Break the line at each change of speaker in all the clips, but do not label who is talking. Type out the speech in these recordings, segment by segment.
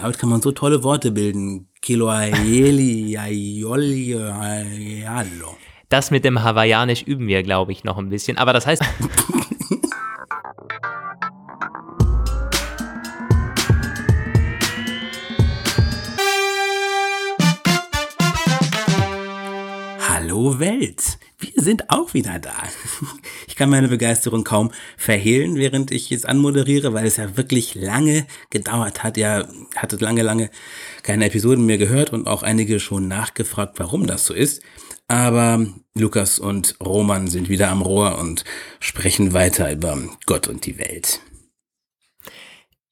Damit kann man so tolle Worte bilden.
Das mit dem Hawaiianisch üben wir, glaube ich, noch ein bisschen. Aber das heißt.
Hallo Welt! Sind auch wieder da. Ich kann meine Begeisterung kaum verhehlen, während ich jetzt anmoderiere, weil es ja wirklich lange gedauert hat. Ja, hatte lange, lange keine Episoden mehr gehört und auch einige schon nachgefragt, warum das so ist. Aber Lukas und Roman sind wieder am Rohr und sprechen weiter über Gott und die Welt.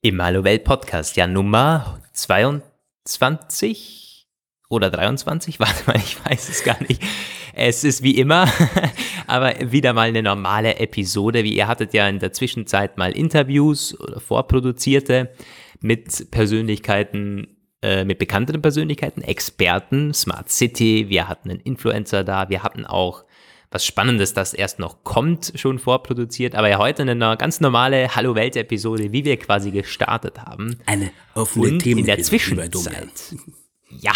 Im Hallo Welt Podcast, ja Nummer 22 oder 23, warte mal, ich weiß es gar nicht. Es ist wie immer, aber wieder mal eine normale Episode, wie ihr hattet ja in der Zwischenzeit mal Interviews oder vorproduzierte mit Persönlichkeiten, äh, mit bekannten Persönlichkeiten, Experten, Smart City, wir hatten einen Influencer da, wir hatten auch was Spannendes, das erst noch kommt, schon vorproduziert, aber ja heute eine ganz normale Hallo Welt Episode, wie wir quasi gestartet haben.
Eine offene
Und in der Zwischenzeit. Ja,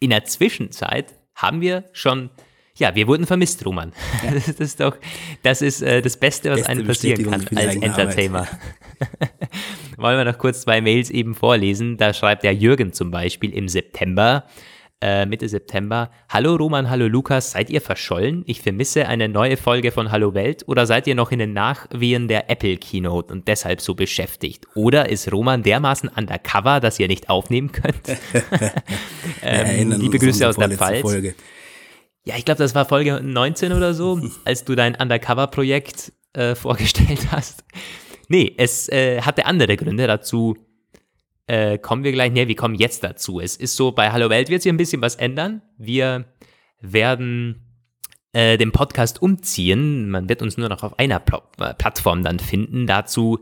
in der Zwischenzeit haben wir schon, ja, wir wurden vermisst, Roman. Ja. Das ist doch, das ist äh, das Beste, was Beste einem passieren kann als Entertainer. Wollen wir noch kurz zwei Mails eben vorlesen? Da schreibt der Jürgen zum Beispiel im September, äh, Mitte September. Hallo Roman, hallo Lukas, seid ihr verschollen? Ich vermisse eine neue Folge von Hallo Welt oder seid ihr noch in den Nachwehen der Apple Keynote und deshalb so beschäftigt? Oder ist Roman dermaßen undercover, dass ihr nicht aufnehmen könnt? ähm, liebe Grüße aus der Pfalz. Folge. Ja, ich glaube, das war Folge 19 oder so, als du dein Undercover-Projekt äh, vorgestellt hast. Nee, es äh, hatte andere Gründe dazu äh, kommen wir gleich, nee, wir kommen jetzt dazu. Es ist so, bei Hallo Welt wird sich ein bisschen was ändern. Wir werden äh, den Podcast umziehen. Man wird uns nur noch auf einer Pl äh, Plattform dann finden. Dazu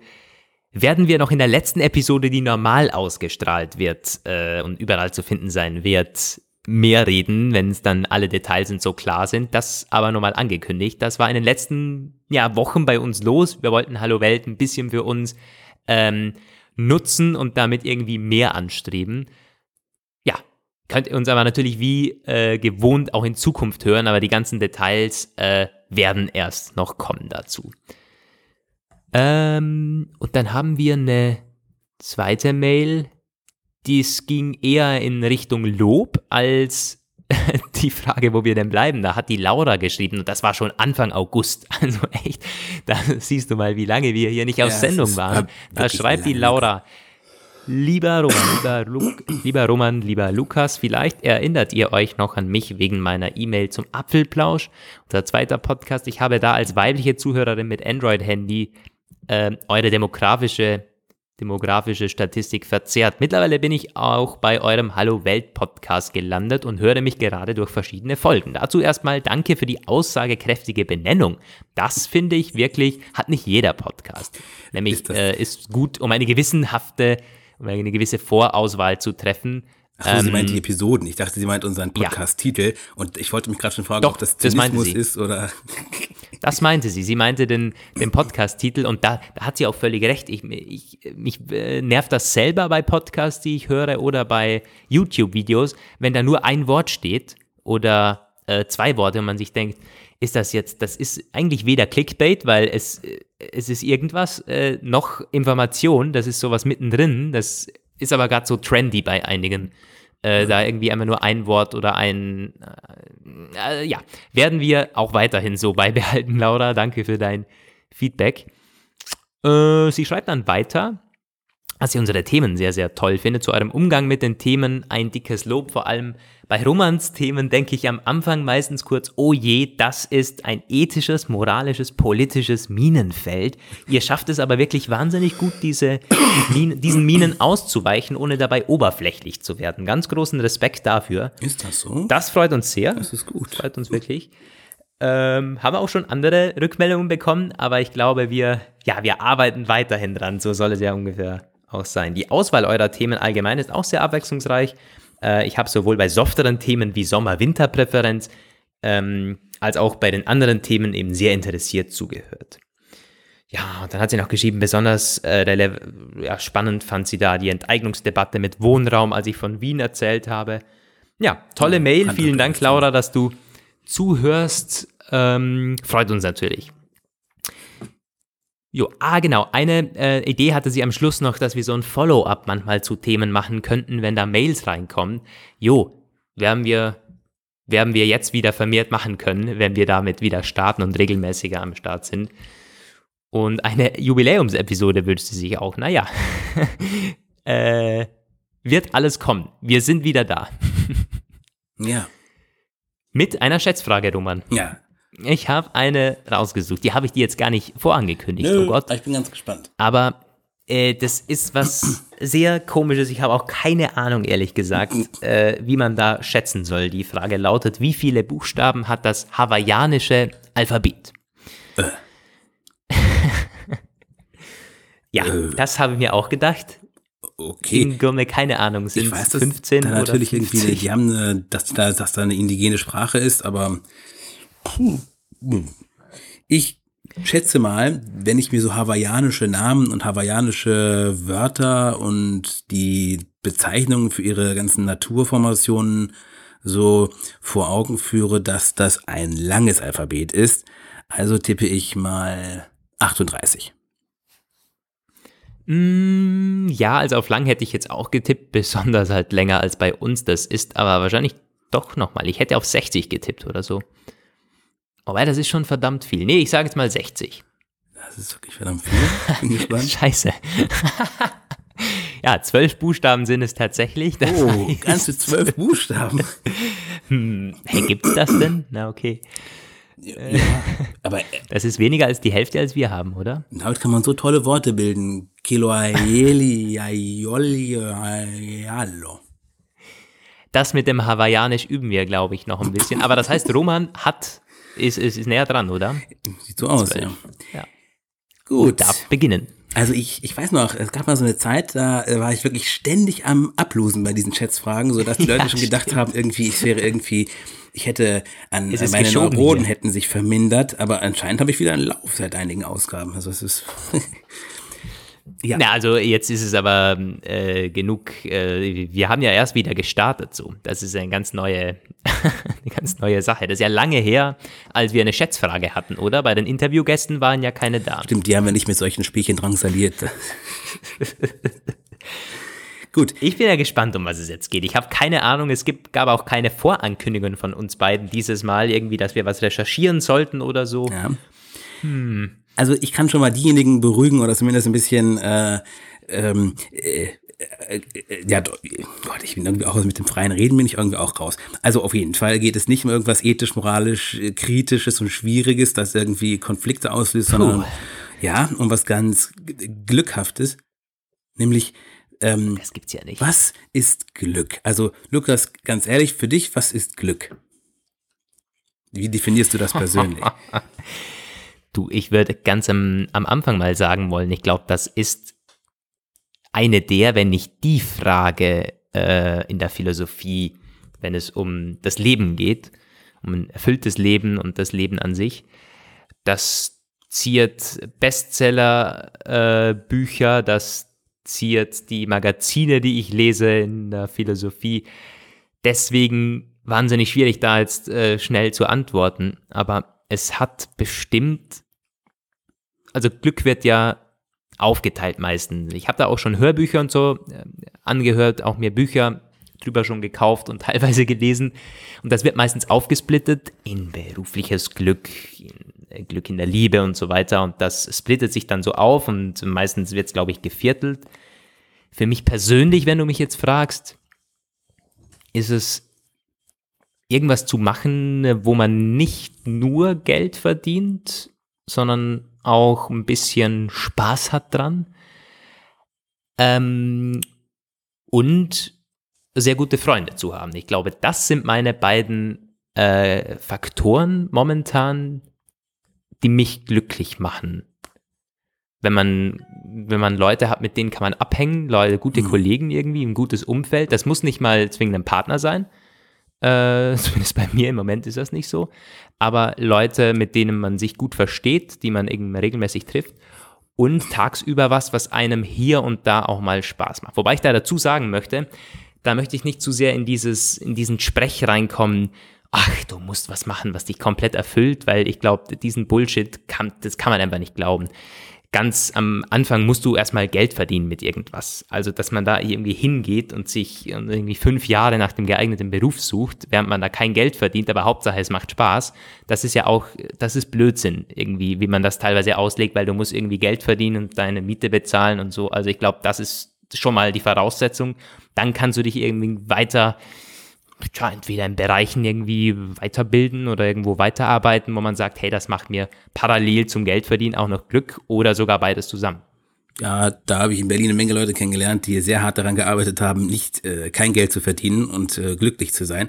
werden wir noch in der letzten Episode, die normal ausgestrahlt wird äh, und überall zu finden sein wird, mehr reden, wenn es dann alle Details und so klar sind. Das aber nochmal angekündigt. Das war in den letzten ja, Wochen bei uns los. Wir wollten Hallo Welt ein bisschen für uns ähm, nutzen und damit irgendwie mehr anstreben. Ja, könnt ihr uns aber natürlich wie äh, gewohnt auch in Zukunft hören, aber die ganzen Details äh, werden erst noch kommen dazu. Ähm, und dann haben wir eine zweite Mail, die ging eher in Richtung Lob als die Frage, wo wir denn bleiben, da hat die Laura geschrieben und das war schon Anfang August. Also echt, da siehst du mal, wie lange wir hier nicht auf ja, Sendung waren. Da schreibt die Laura, Lieber Roman, lieber, Lu lieber Roman, lieber Lukas, vielleicht erinnert ihr euch noch an mich wegen meiner E-Mail zum Apfelplausch. Unser zweiter Podcast. Ich habe da als weibliche Zuhörerin mit Android-Handy äh, eure demografische demografische Statistik verzerrt. Mittlerweile bin ich auch bei eurem Hallo Welt Podcast gelandet und höre mich gerade durch verschiedene Folgen. Dazu erstmal danke für die aussagekräftige Benennung. Das finde ich wirklich, hat nicht jeder Podcast. Nämlich ist, äh, ist gut, um eine gewissenhafte, um eine gewisse Vorauswahl zu treffen.
Achso, ähm, sie meint die Episoden. Ich dachte, sie meint unseren Podcast-Titel. Ja. Und ich wollte mich gerade schon fragen,
Doch,
ob das
Zynismus
das ist oder.
Das meinte sie. Sie meinte den, den Podcast-Titel und da, da, hat sie auch völlig recht. Ich, ich, mich äh, nervt das selber bei Podcasts, die ich höre oder bei YouTube-Videos, wenn da nur ein Wort steht oder äh, zwei Worte und man sich denkt, ist das jetzt, das ist eigentlich weder Clickbait, weil es, äh, es ist irgendwas, äh, noch Information, das ist sowas mittendrin, das ist aber gerade so trendy bei einigen äh, da irgendwie einmal nur ein Wort oder ein, äh, äh, ja, werden wir auch weiterhin so beibehalten, Laura. Danke für dein Feedback. Äh, sie schreibt dann weiter, dass sie unsere Themen sehr, sehr toll findet. Zu eurem Umgang mit den Themen ein dickes Lob, vor allem bei Romansthemen denke ich am Anfang meistens kurz, oh je, das ist ein ethisches, moralisches, politisches Minenfeld. Ihr schafft es aber wirklich wahnsinnig gut, diese Minen, diesen Minen auszuweichen, ohne dabei oberflächlich zu werden. Ganz großen Respekt dafür.
Ist das so?
Das freut uns sehr.
Das ist gut.
Das freut uns wirklich. Ähm, haben wir auch schon andere Rückmeldungen bekommen, aber ich glaube, wir, ja, wir arbeiten weiterhin dran. So soll es ja ungefähr auch sein. Die Auswahl eurer Themen allgemein ist auch sehr abwechslungsreich. Äh, ich habe sowohl bei softeren Themen wie Sommer-Winter-Präferenz ähm, als auch bei den anderen Themen eben sehr interessiert zugehört. ja, und dann hat sie noch geschrieben, besonders äh, ja, spannend fand sie da die Enteignungsdebatte mit Wohnraum, als ich von Wien erzählt habe. Ja, tolle Mail. Vielen Dank, Laura, dass du zuhörst. Ähm, freut uns natürlich. Jo, ah, genau. Eine äh, Idee hatte sie am Schluss noch, dass wir so ein Follow-up manchmal zu Themen machen könnten, wenn da Mails reinkommen. Jo, werden wir, werden wir jetzt wieder vermehrt machen können, wenn wir damit wieder starten und regelmäßiger am Start sind. Und eine Jubiläumsepisode wünscht sie sich auch. Naja, äh, wird alles kommen. Wir sind wieder da.
ja.
Mit einer Schätzfrage, Roman.
Ja.
Ich habe eine rausgesucht. Die habe ich dir jetzt gar nicht vorangekündigt. Nö, oh Gott.
Ich bin ganz gespannt.
Aber äh, das ist was sehr komisches. Ich habe auch keine Ahnung, ehrlich gesagt, äh, wie man da schätzen soll. Die Frage lautet: Wie viele Buchstaben hat das hawaiianische Alphabet? Äh. ja, äh. das habe ich mir auch gedacht.
Okay.
In Grunde keine Ahnung, sind
ich weiß, 15 da natürlich 50? irgendwie, die haben, eine, dass da, dass da eine indigene Sprache ist, aber ich schätze mal, wenn ich mir so hawaiianische Namen und hawaiianische Wörter und die Bezeichnungen für ihre ganzen Naturformationen so vor Augen führe, dass das ein langes Alphabet ist. Also tippe ich mal 38.
Mm, ja, also auf lang hätte ich jetzt auch getippt, besonders halt länger als bei uns. Das ist aber wahrscheinlich doch nochmal. Ich hätte auf 60 getippt oder so. Aber das ist schon verdammt viel. Nee, ich sage jetzt mal 60.
Das ist wirklich verdammt viel. Bin gespannt.
Scheiße. ja, zwölf Buchstaben sind es tatsächlich.
Das oh, heißt, ganze zwölf Buchstaben.
hm, hey, gibt's das denn? Na, okay. Ja, aber das ist weniger als die Hälfte, als wir haben, oder?
Damit kann man so tolle Worte bilden. Kiloaeli,
Das mit dem Hawaiianisch üben wir, glaube ich, noch ein bisschen. Aber das heißt, Roman hat ist, ist, ist näher dran, oder?
Sieht so aus, ja.
ja. Gut. Darf beginnen.
Also ich, ich weiß noch, es gab mal so eine Zeit, da war ich wirklich ständig am Ablosen bei diesen Schätzfragen, sodass die ja, Leute schon gedacht stimmt. haben, irgendwie, ich wäre irgendwie, ich hätte an meine Neuronen hätten sich vermindert, aber anscheinend habe ich wieder einen Lauf seit einigen Ausgaben. Also es ist
Ja. Na, also jetzt ist es aber äh, genug. Äh, wir haben ja erst wieder gestartet so. Das ist eine ganz neue, eine ganz neue Sache. Das ist ja lange her, als wir eine Schätzfrage hatten, oder? Bei den Interviewgästen waren ja keine da.
Stimmt, die haben wir nicht mit solchen Spielchen drangsaliert.
Gut. Ich bin ja gespannt, um was es jetzt geht. Ich habe keine Ahnung, es gibt, gab auch keine Vorankündigungen von uns beiden dieses Mal, irgendwie, dass wir was recherchieren sollten oder so.
Ja. Hm also ich kann schon mal diejenigen beruhigen oder zumindest ein bisschen äh, ähm, äh, äh, ja, Gott, ich bin irgendwie auch mit dem freien Reden bin ich irgendwie auch raus. Also auf jeden Fall geht es nicht um irgendwas ethisch, moralisch, äh, kritisches und schwieriges, das irgendwie Konflikte auslöst, Puh. sondern ja, um was ganz Glückhaftes, nämlich ähm,
das gibt's ja nicht.
Was ist Glück? Also Lukas, ganz ehrlich, für dich, was ist Glück? Wie definierst du das persönlich?
Du, ich würde ganz am, am Anfang mal sagen wollen, ich glaube, das ist eine der, wenn nicht die Frage äh, in der Philosophie, wenn es um das Leben geht, um ein erfülltes Leben und das Leben an sich. Das ziert Bestseller-Bücher, äh, das ziert die Magazine, die ich lese in der Philosophie. Deswegen wahnsinnig schwierig, da jetzt äh, schnell zu antworten. Aber es hat bestimmt also Glück wird ja aufgeteilt meistens. Ich habe da auch schon Hörbücher und so äh, angehört, auch mir Bücher drüber schon gekauft und teilweise gelesen. Und das wird meistens aufgesplittet in berufliches Glück, in äh, Glück in der Liebe und so weiter. Und das splittet sich dann so auf und meistens wird es, glaube ich, geviertelt. Für mich persönlich, wenn du mich jetzt fragst, ist es irgendwas zu machen, wo man nicht nur Geld verdient, sondern auch ein bisschen Spaß hat dran. Ähm, und sehr gute Freunde zu haben. Ich glaube, das sind meine beiden äh, Faktoren momentan, die mich glücklich machen. Wenn man, wenn man Leute hat, mit denen kann man abhängen, Leute, gute mhm. Kollegen irgendwie, ein gutes Umfeld. Das muss nicht mal zwingend ein Partner sein. Äh, zumindest bei mir im Moment ist das nicht so. Aber Leute, mit denen man sich gut versteht, die man irgendwie regelmäßig trifft. und tagsüber was, was einem hier und da auch mal Spaß macht. Wobei ich da dazu sagen möchte, da möchte ich nicht zu sehr in dieses, in diesen Sprech reinkommen, ach, du musst was machen, was dich komplett erfüllt, weil ich glaube, diesen Bullshit kann, das kann man einfach nicht glauben. Ganz am Anfang musst du erstmal Geld verdienen mit irgendwas. Also, dass man da irgendwie hingeht und sich irgendwie fünf Jahre nach dem geeigneten Beruf sucht, während man da kein Geld verdient, aber Hauptsache es macht Spaß. Das ist ja auch, das ist Blödsinn irgendwie, wie man das teilweise auslegt, weil du musst irgendwie Geld verdienen und deine Miete bezahlen und so. Also, ich glaube, das ist schon mal die Voraussetzung. Dann kannst du dich irgendwie weiter ja, entweder in Bereichen irgendwie weiterbilden oder irgendwo weiterarbeiten, wo man sagt, hey, das macht mir parallel zum Geldverdienen auch noch Glück oder sogar beides zusammen.
Ja, da habe ich in Berlin eine Menge Leute kennengelernt, die sehr hart daran gearbeitet haben, nicht äh, kein Geld zu verdienen und äh, glücklich zu sein.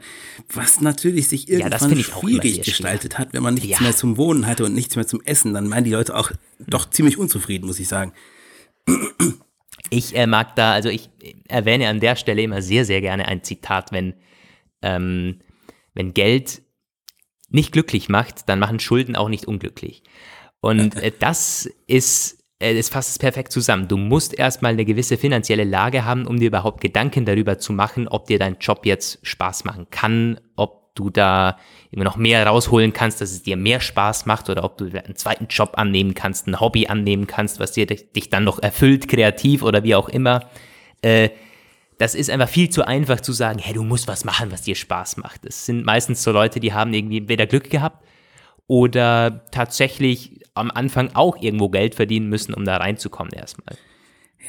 Was natürlich sich irgendwann ja, schwierig gestaltet hat, wenn man nichts ja. mehr zum Wohnen hatte und nichts mehr zum Essen. Dann meinen die Leute auch doch ziemlich unzufrieden, muss ich sagen.
Ich äh, mag da, also ich erwähne an der Stelle immer sehr, sehr gerne ein Zitat, wenn ähm, wenn Geld nicht glücklich macht, dann machen Schulden auch nicht unglücklich. Und äh, das ist, äh, das fasst es perfekt zusammen. Du musst erstmal eine gewisse finanzielle Lage haben, um dir überhaupt Gedanken darüber zu machen, ob dir dein Job jetzt Spaß machen kann, ob du da immer noch mehr rausholen kannst, dass es dir mehr Spaß macht oder ob du einen zweiten Job annehmen kannst, ein Hobby annehmen kannst, was dir dich dann noch erfüllt, kreativ oder wie auch immer. Äh, das ist einfach viel zu einfach zu sagen, hey, du musst was machen, was dir Spaß macht. Es sind meistens so Leute, die haben irgendwie entweder Glück gehabt oder tatsächlich am Anfang auch irgendwo Geld verdienen müssen, um da reinzukommen erstmal.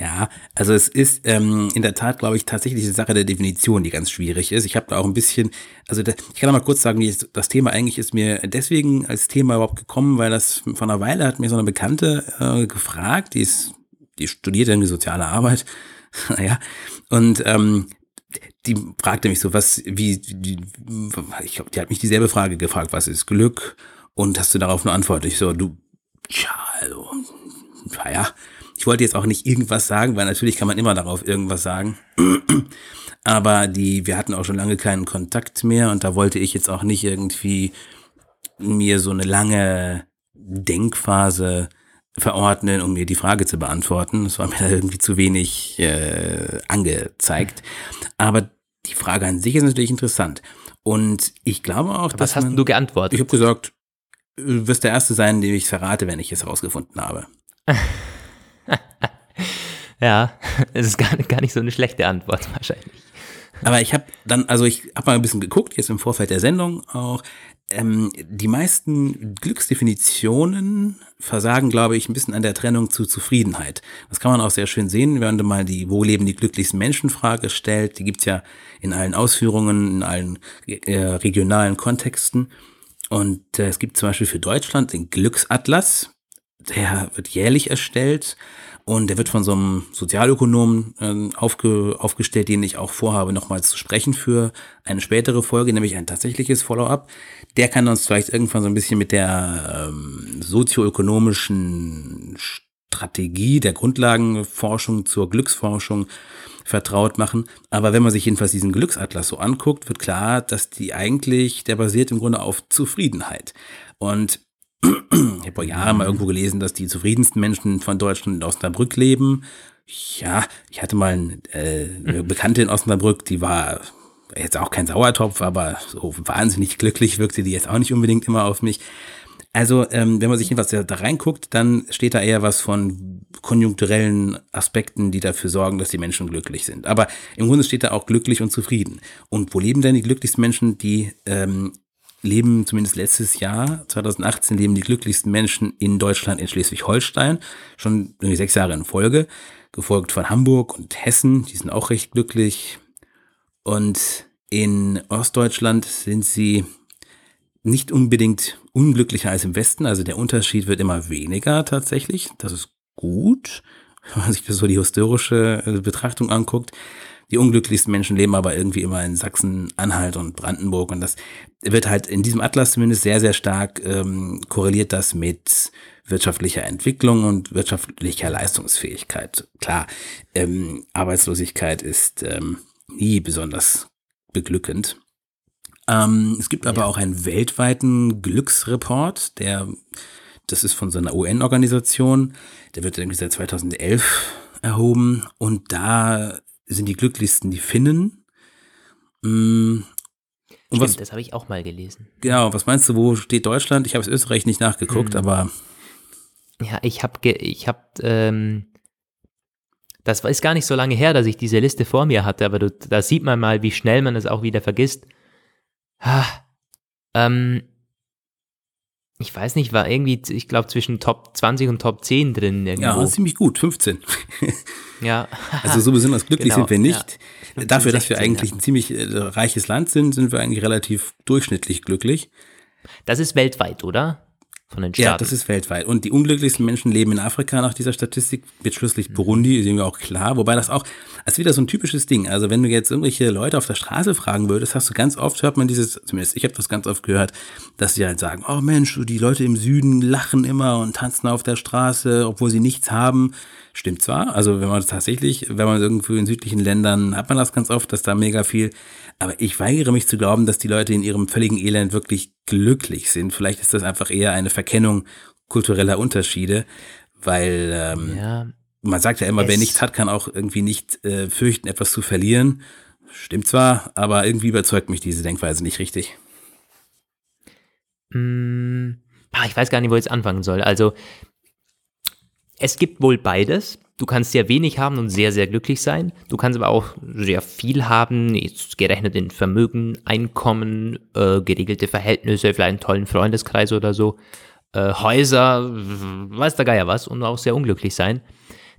Ja, also es ist ähm, in der Tat, glaube ich, tatsächlich eine Sache der Definition, die ganz schwierig ist. Ich habe da auch ein bisschen, also da, ich kann da mal kurz sagen, wie das Thema eigentlich ist mir deswegen als Thema überhaupt gekommen, weil das vor einer Weile hat mir so eine Bekannte äh, gefragt, die ist, die studiert irgendwie soziale Arbeit naja, und ähm, die fragte mich so, was, wie, wie ich glaube, die hat mich dieselbe Frage gefragt, was ist Glück? Und hast du darauf eine Antwort? Ich so, du, tja, also, naja, ich wollte jetzt auch nicht irgendwas sagen, weil natürlich kann man immer darauf irgendwas sagen. Aber die, wir hatten auch schon lange keinen Kontakt mehr und da wollte ich jetzt auch nicht irgendwie mir so eine lange Denkphase verordnen, um mir die Frage zu beantworten. Das war mir irgendwie zu wenig äh, angezeigt. Aber die Frage an sich ist natürlich interessant. Und ich glaube auch,
dass. Was hast man, du geantwortet?
Ich habe gesagt, du wirst der Erste sein, dem ich verrate, wenn ich es herausgefunden habe.
ja, es ist gar, gar nicht so eine schlechte Antwort wahrscheinlich.
Aber ich habe dann, also ich habe mal ein bisschen geguckt, jetzt im Vorfeld der Sendung auch ähm, die meisten Glücksdefinitionen versagen, glaube ich, ein bisschen an der Trennung zu Zufriedenheit. Das kann man auch sehr schön sehen, wenn man mal die Wo leben die glücklichsten Menschen Frage stellt. Die gibt's ja in allen Ausführungen, in allen äh, regionalen Kontexten. Und äh, es gibt zum Beispiel für Deutschland den Glücksatlas. Der wird jährlich erstellt und der wird von so einem Sozialökonomen äh, aufge, aufgestellt, den ich auch vorhabe, nochmals zu sprechen für eine spätere Folge, nämlich ein tatsächliches Follow-up. Der kann uns vielleicht irgendwann so ein bisschen mit der ähm, sozioökonomischen Strategie der Grundlagenforschung zur Glücksforschung vertraut machen. Aber wenn man sich jedenfalls diesen Glücksatlas so anguckt, wird klar, dass die eigentlich, der basiert im Grunde auf Zufriedenheit. Und ich habe vor Jahren mal irgendwo gelesen, dass die zufriedensten Menschen von Deutschland in Osnabrück leben. Ja, ich hatte mal eine, äh, eine Bekannte in Osnabrück, die war jetzt auch kein Sauertopf, aber so wahnsinnig glücklich wirkte die jetzt auch nicht unbedingt immer auf mich. Also, ähm, wenn man sich jedenfalls da reinguckt, dann steht da eher was von konjunkturellen Aspekten, die dafür sorgen, dass die Menschen glücklich sind. Aber im Grunde steht da auch glücklich und zufrieden. Und wo leben denn die glücklichsten Menschen? Die ähm, leben zumindest letztes Jahr, 2018, leben die glücklichsten Menschen in Deutschland in Schleswig-Holstein, schon irgendwie sechs Jahre in Folge, gefolgt von Hamburg und Hessen, die sind auch recht glücklich. Und in Ostdeutschland sind sie nicht unbedingt unglücklicher als im Westen, also der Unterschied wird immer weniger tatsächlich, das ist gut, wenn man sich so die historische äh, Betrachtung anguckt. Die unglücklichsten Menschen leben aber irgendwie immer in Sachsen, Anhalt und Brandenburg. Und das wird halt in diesem Atlas zumindest sehr, sehr stark ähm, korreliert das mit wirtschaftlicher Entwicklung und wirtschaftlicher Leistungsfähigkeit. Klar, ähm, Arbeitslosigkeit ist ähm, nie besonders beglückend. Ähm, es gibt aber ja. auch einen weltweiten Glücksreport, der Das ist von so einer UN-Organisation. Der wird irgendwie seit 2011 erhoben. Und da sind die glücklichsten die Finnen.
Mm, und Stimmt, was, das habe ich auch mal gelesen.
Genau, was meinst du, wo steht Deutschland? Ich habe es Österreich nicht nachgeguckt, hm. aber.
Ja, ich habe, ich habe, ähm, das ist gar nicht so lange her, dass ich diese Liste vor mir hatte, aber du, da sieht man mal, wie schnell man es auch wieder vergisst. Ah, ähm, ich weiß nicht, war irgendwie, ich glaube, zwischen Top 20 und Top 10 drin.
Irgendwo. Ja, ziemlich gut, 15.
ja.
Also so besonders glücklich genau, sind wir nicht. Ja. Dafür, dass wir eigentlich ja. ein ziemlich äh, reiches Land sind, sind wir eigentlich relativ durchschnittlich glücklich.
Das ist weltweit, oder?
Von den Staaten. Ja, das ist weltweit. Und die unglücklichsten Menschen leben in Afrika nach dieser Statistik, mit schlusslich Burundi, ist irgendwie auch klar. Wobei das auch, als wieder so ein typisches Ding. Also wenn du jetzt irgendwelche Leute auf der Straße fragen würdest, hast du ganz oft, hört man dieses, zumindest ich habe das ganz oft gehört, dass sie halt sagen, oh Mensch, die Leute im Süden lachen immer und tanzen auf der Straße, obwohl sie nichts haben. Stimmt zwar, also wenn man tatsächlich, wenn man irgendwo in südlichen Ländern hat man das ganz oft, dass da mega viel aber ich weigere mich zu glauben, dass die Leute in ihrem völligen Elend wirklich glücklich sind. Vielleicht ist das einfach eher eine Verkennung kultureller Unterschiede, weil ähm, ja, man sagt ja immer, wer nichts hat, kann auch irgendwie nicht äh, fürchten, etwas zu verlieren. Stimmt zwar, aber irgendwie überzeugt mich diese Denkweise nicht richtig.
Mm, ich weiß gar nicht, wo ich jetzt anfangen soll. Also es gibt wohl beides. Du kannst sehr wenig haben und sehr, sehr glücklich sein. Du kannst aber auch sehr viel haben, jetzt gerechnet in Vermögen, Einkommen, äh, geregelte Verhältnisse, vielleicht einen tollen Freundeskreis oder so, äh, Häuser, weiß der Geier was und auch sehr unglücklich sein.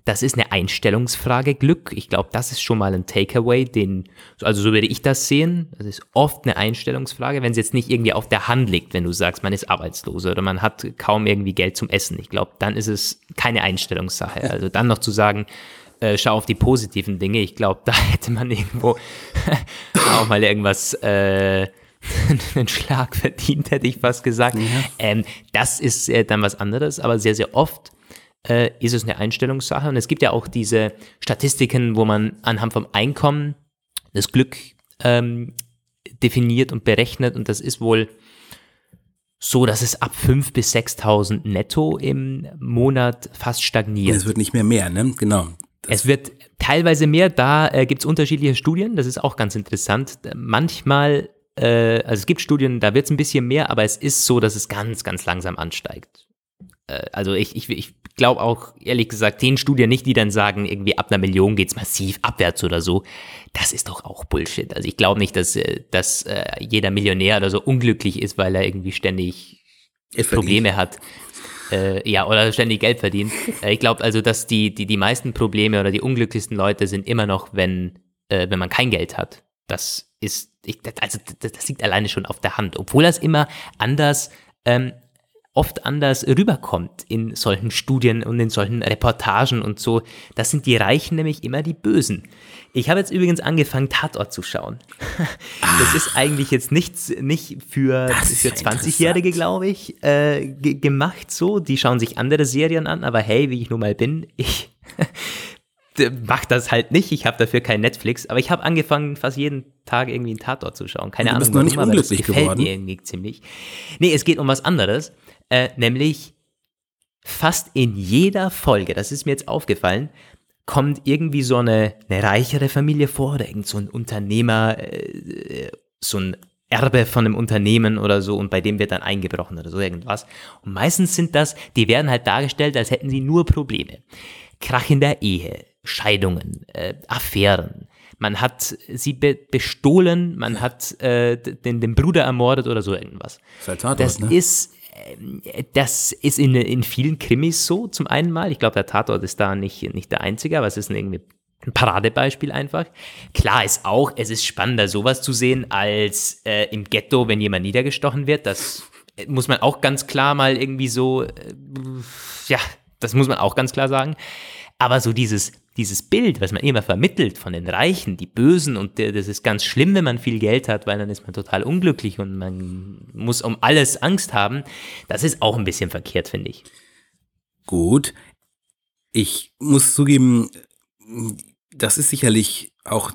Das ist eine Einstellungsfrage Glück. Ich glaube, das ist schon mal ein Takeaway, den, also so würde ich das sehen. Das ist oft eine Einstellungsfrage, wenn es jetzt nicht irgendwie auf der Hand liegt, wenn du sagst, man ist arbeitslos oder man hat kaum irgendwie Geld zum Essen. Ich glaube, dann ist es keine Einstellungssache. Also dann noch zu sagen, äh, schau auf die positiven Dinge. Ich glaube, da hätte man irgendwo auch mal irgendwas, äh, einen Schlag verdient, hätte ich fast gesagt. Ja. Ähm, das ist äh, dann was anderes, aber sehr, sehr oft äh, ist es eine Einstellungssache. Und es gibt ja auch diese Statistiken, wo man anhand vom Einkommen das Glück ähm, definiert und berechnet. Und das ist wohl so, dass es ab 5.000 bis 6.000 netto im Monat fast stagniert.
Es wird nicht mehr mehr, ne? Genau.
Das es wird teilweise mehr, da äh, gibt es unterschiedliche Studien, das ist auch ganz interessant. Manchmal, äh, also es gibt Studien, da wird es ein bisschen mehr, aber es ist so, dass es ganz, ganz langsam ansteigt. Äh, also ich, ich, ich glaube auch, ehrlich gesagt, den Studien nicht, die dann sagen, irgendwie ab einer Million geht's massiv abwärts oder so. Das ist doch auch Bullshit. Also ich glaube nicht, dass, äh, dass äh, jeder Millionär oder so unglücklich ist, weil er irgendwie ständig Probleme hat. Äh, ja, oder ständig Geld verdient. Ich glaube also, dass die, die, die meisten Probleme oder die unglücklichsten Leute sind immer noch, wenn, äh, wenn man kein Geld hat. Das ist, ich, also das, das liegt alleine schon auf der Hand. Obwohl das immer anders ähm, oft anders rüberkommt in solchen Studien und in solchen Reportagen und so. Das sind die Reichen nämlich immer die Bösen. Ich habe jetzt übrigens angefangen, Tatort zu schauen. das ist eigentlich jetzt nichts nicht für, für 20-Jährige, glaube ich, äh, gemacht so. Die schauen sich andere Serien an, aber hey, wie ich nun mal bin, ich mache das halt nicht. Ich habe dafür kein Netflix, aber ich habe angefangen, fast jeden Tag irgendwie einen Tatort zu schauen. Keine
du
bist
Ahnung, noch nicht warum, unglücklich aber das gefällt geworden.
mir irgendwie ziemlich. Nee, es geht um was anderes. Äh, nämlich fast in jeder Folge, das ist mir jetzt aufgefallen, kommt irgendwie so eine, eine reichere Familie vor oder irgend so ein Unternehmer, äh, so ein Erbe von einem Unternehmen oder so und bei dem wird dann eingebrochen oder so irgendwas. Und meistens sind das, die werden halt dargestellt, als hätten sie nur Probleme. Krach in der Ehe, Scheidungen, äh, Affären. Man hat sie be bestohlen, man hat äh, den, den Bruder ermordet oder so irgendwas. Das, halt das ne? ist das ist in, in vielen Krimis so, zum einen mal. Ich glaube, der Tatort ist da nicht, nicht der einzige, aber es ist ein, irgendwie ein Paradebeispiel einfach. Klar ist auch, es ist spannender, sowas zu sehen, als äh, im Ghetto, wenn jemand niedergestochen wird. Das muss man auch ganz klar mal irgendwie so, äh, ja, das muss man auch ganz klar sagen. Aber so dieses dieses Bild, was man immer vermittelt von den Reichen, die Bösen und das ist ganz schlimm, wenn man viel Geld hat, weil dann ist man total unglücklich und man muss um alles Angst haben, das ist auch ein bisschen verkehrt, finde ich.
Gut. Ich muss zugeben, das ist sicherlich auch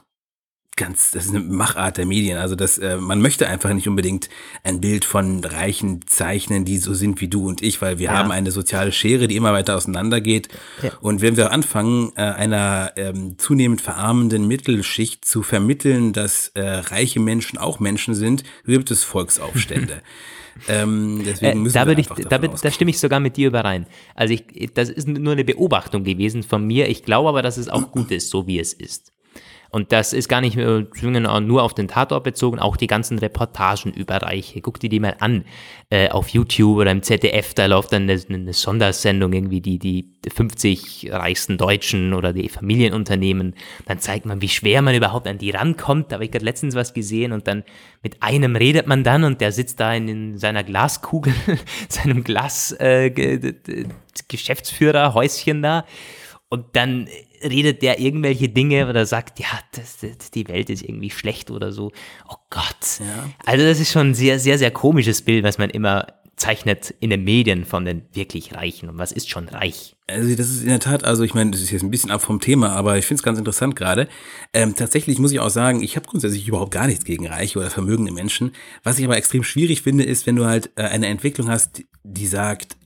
ganz, das ist eine Machart der Medien. Also das, äh, man möchte einfach nicht unbedingt ein Bild von Reichen zeichnen, die so sind wie du und ich, weil wir ja. haben eine soziale Schere, die immer weiter auseinandergeht. Ja. Und wenn wir anfangen, äh, einer ähm, zunehmend verarmenden Mittelschicht zu vermitteln, dass äh, reiche Menschen auch Menschen sind, gibt es Volksaufstände.
Ähm, deswegen äh, müssen äh, da wir ich, da, da, stimme ich sogar mit dir überein. Also ich, das ist nur eine Beobachtung gewesen von mir. Ich glaube aber, dass es auch gut ist, so wie es ist. Und das ist gar nicht nur auf den Tatort bezogen, auch die ganzen Reportagen über Reiche. Guck dir die mal an. Äh, auf YouTube oder im ZDF, da läuft dann eine, eine, Sondersendung, irgendwie die, die 50 reichsten Deutschen oder die Familienunternehmen. Dann zeigt man, wie schwer man überhaupt an die rankommt. Da habe ich gerade letztens was gesehen und dann mit einem redet man dann und der sitzt da in, in seiner Glaskugel, seinem Glas äh, Geschäftsführer, Häuschen da. Und dann redet der irgendwelche Dinge oder sagt, ja, das, das, die Welt ist irgendwie schlecht oder so. Oh Gott. Ja. Also das ist schon ein sehr, sehr, sehr komisches Bild, was man immer zeichnet in den Medien von den wirklich Reichen. Und was ist schon reich?
Also das ist in der Tat, also ich meine, das ist jetzt ein bisschen ab vom Thema, aber ich finde es ganz interessant gerade. Ähm, tatsächlich muss ich auch sagen, ich habe grundsätzlich überhaupt gar nichts gegen reiche oder vermögende Menschen. Was ich aber extrem schwierig finde, ist, wenn du halt äh, eine Entwicklung hast, die sagt,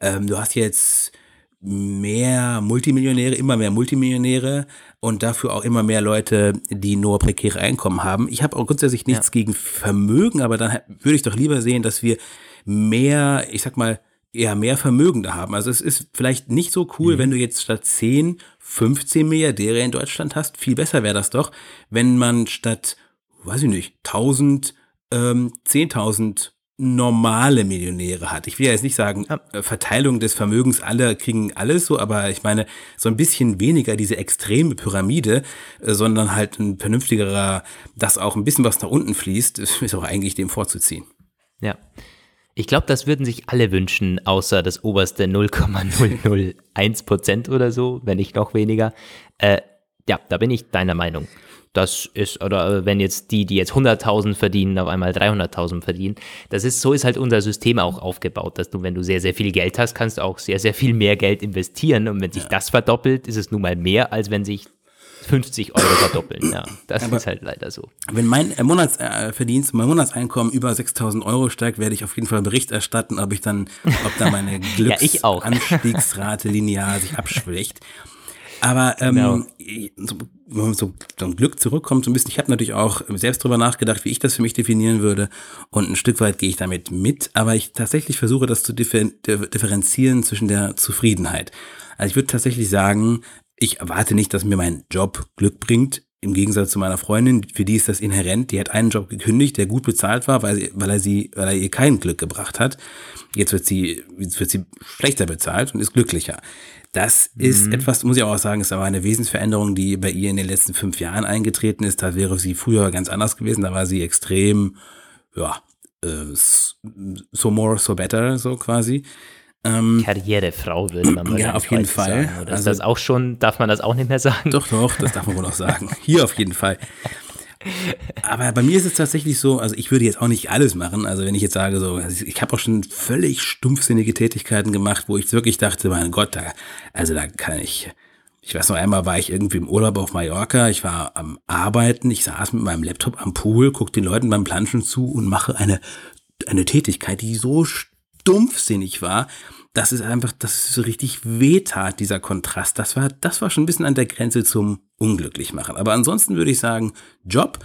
ähm, du hast jetzt mehr Multimillionäre, immer mehr Multimillionäre und dafür auch immer mehr Leute, die nur prekäre Einkommen haben. Ich habe auch grundsätzlich nichts ja. gegen Vermögen, aber dann würde ich doch lieber sehen, dass wir mehr, ich sag mal, eher mehr Vermögende haben. Also es ist vielleicht nicht so cool, mhm. wenn du jetzt statt 10, 15 Milliardäre in Deutschland hast. Viel besser wäre das doch, wenn man statt, weiß ich nicht, 1000, ähm, 10.000 normale Millionäre hat. Ich will ja jetzt nicht sagen. Äh, Verteilung des Vermögens, alle kriegen alles so, aber ich meine, so ein bisschen weniger diese extreme Pyramide, äh, sondern halt ein vernünftigerer, dass auch ein bisschen was nach unten fließt, ist auch eigentlich dem vorzuziehen.
Ja. Ich glaube, das würden sich alle wünschen, außer das oberste 0,001 Prozent oder so, wenn nicht noch weniger. Äh, ja, da bin ich deiner Meinung das ist, oder wenn jetzt die, die jetzt 100.000 verdienen, auf einmal 300.000 verdienen, das ist, so ist halt unser System auch aufgebaut, dass du, wenn du sehr, sehr viel Geld hast, kannst du auch sehr, sehr viel mehr Geld investieren und wenn sich ja. das verdoppelt, ist es nun mal mehr, als wenn sich 50 Euro verdoppeln. Ja, das Aber ist halt leider so.
Wenn mein äh, Monatsverdienst, mein Monatseinkommen über 6000 Euro steigt, werde ich auf jeden Fall Bericht erstatten, ob ich dann, ob da meine Glücksanstiegsrate ja, linear sich abschwächt. Aber ähm, genau. Wenn man so zum Glück zurückkommt, so ein bisschen, ich habe natürlich auch selbst drüber nachgedacht, wie ich das für mich definieren würde. Und ein Stück weit gehe ich damit mit, aber ich tatsächlich versuche das zu differenzieren zwischen der Zufriedenheit. Also ich würde tatsächlich sagen, ich erwarte nicht, dass mir mein Job Glück bringt. Im Gegensatz zu meiner Freundin, für die ist das inhärent. Die hat einen Job gekündigt, der gut bezahlt war, weil, sie, weil er sie, weil er ihr kein Glück gebracht hat. Jetzt wird sie, jetzt wird sie schlechter bezahlt und ist glücklicher. Das ist mhm. etwas, muss ich auch sagen, ist aber eine Wesensveränderung, die bei ihr in den letzten fünf Jahren eingetreten ist. Da wäre sie früher ganz anders gewesen. Da war sie extrem, ja, äh, so more, so better, so quasi.
Ähm, Karrierefrau würde man
mal Ja, auf jeden Fall.
Sagen. Oder also, ist das auch schon, darf man das auch nicht mehr sagen?
Doch, doch, das darf man wohl auch sagen. Hier auf jeden Fall. Aber bei mir ist es tatsächlich so, also ich würde jetzt auch nicht alles machen. Also wenn ich jetzt sage, so, also ich habe auch schon völlig stumpfsinnige Tätigkeiten gemacht, wo ich wirklich dachte, mein Gott, da, also da kann ich. Ich weiß noch einmal war ich irgendwie im Urlaub auf Mallorca, ich war am Arbeiten, ich saß mit meinem Laptop am Pool, guck den Leuten beim Planschen zu und mache eine, eine Tätigkeit, die so stumpfsinnig war, das ist einfach, das ist so richtig wehtat, dieser Kontrast. Das war, das war schon ein bisschen an der Grenze zum unglücklich machen. Aber ansonsten würde ich sagen, Job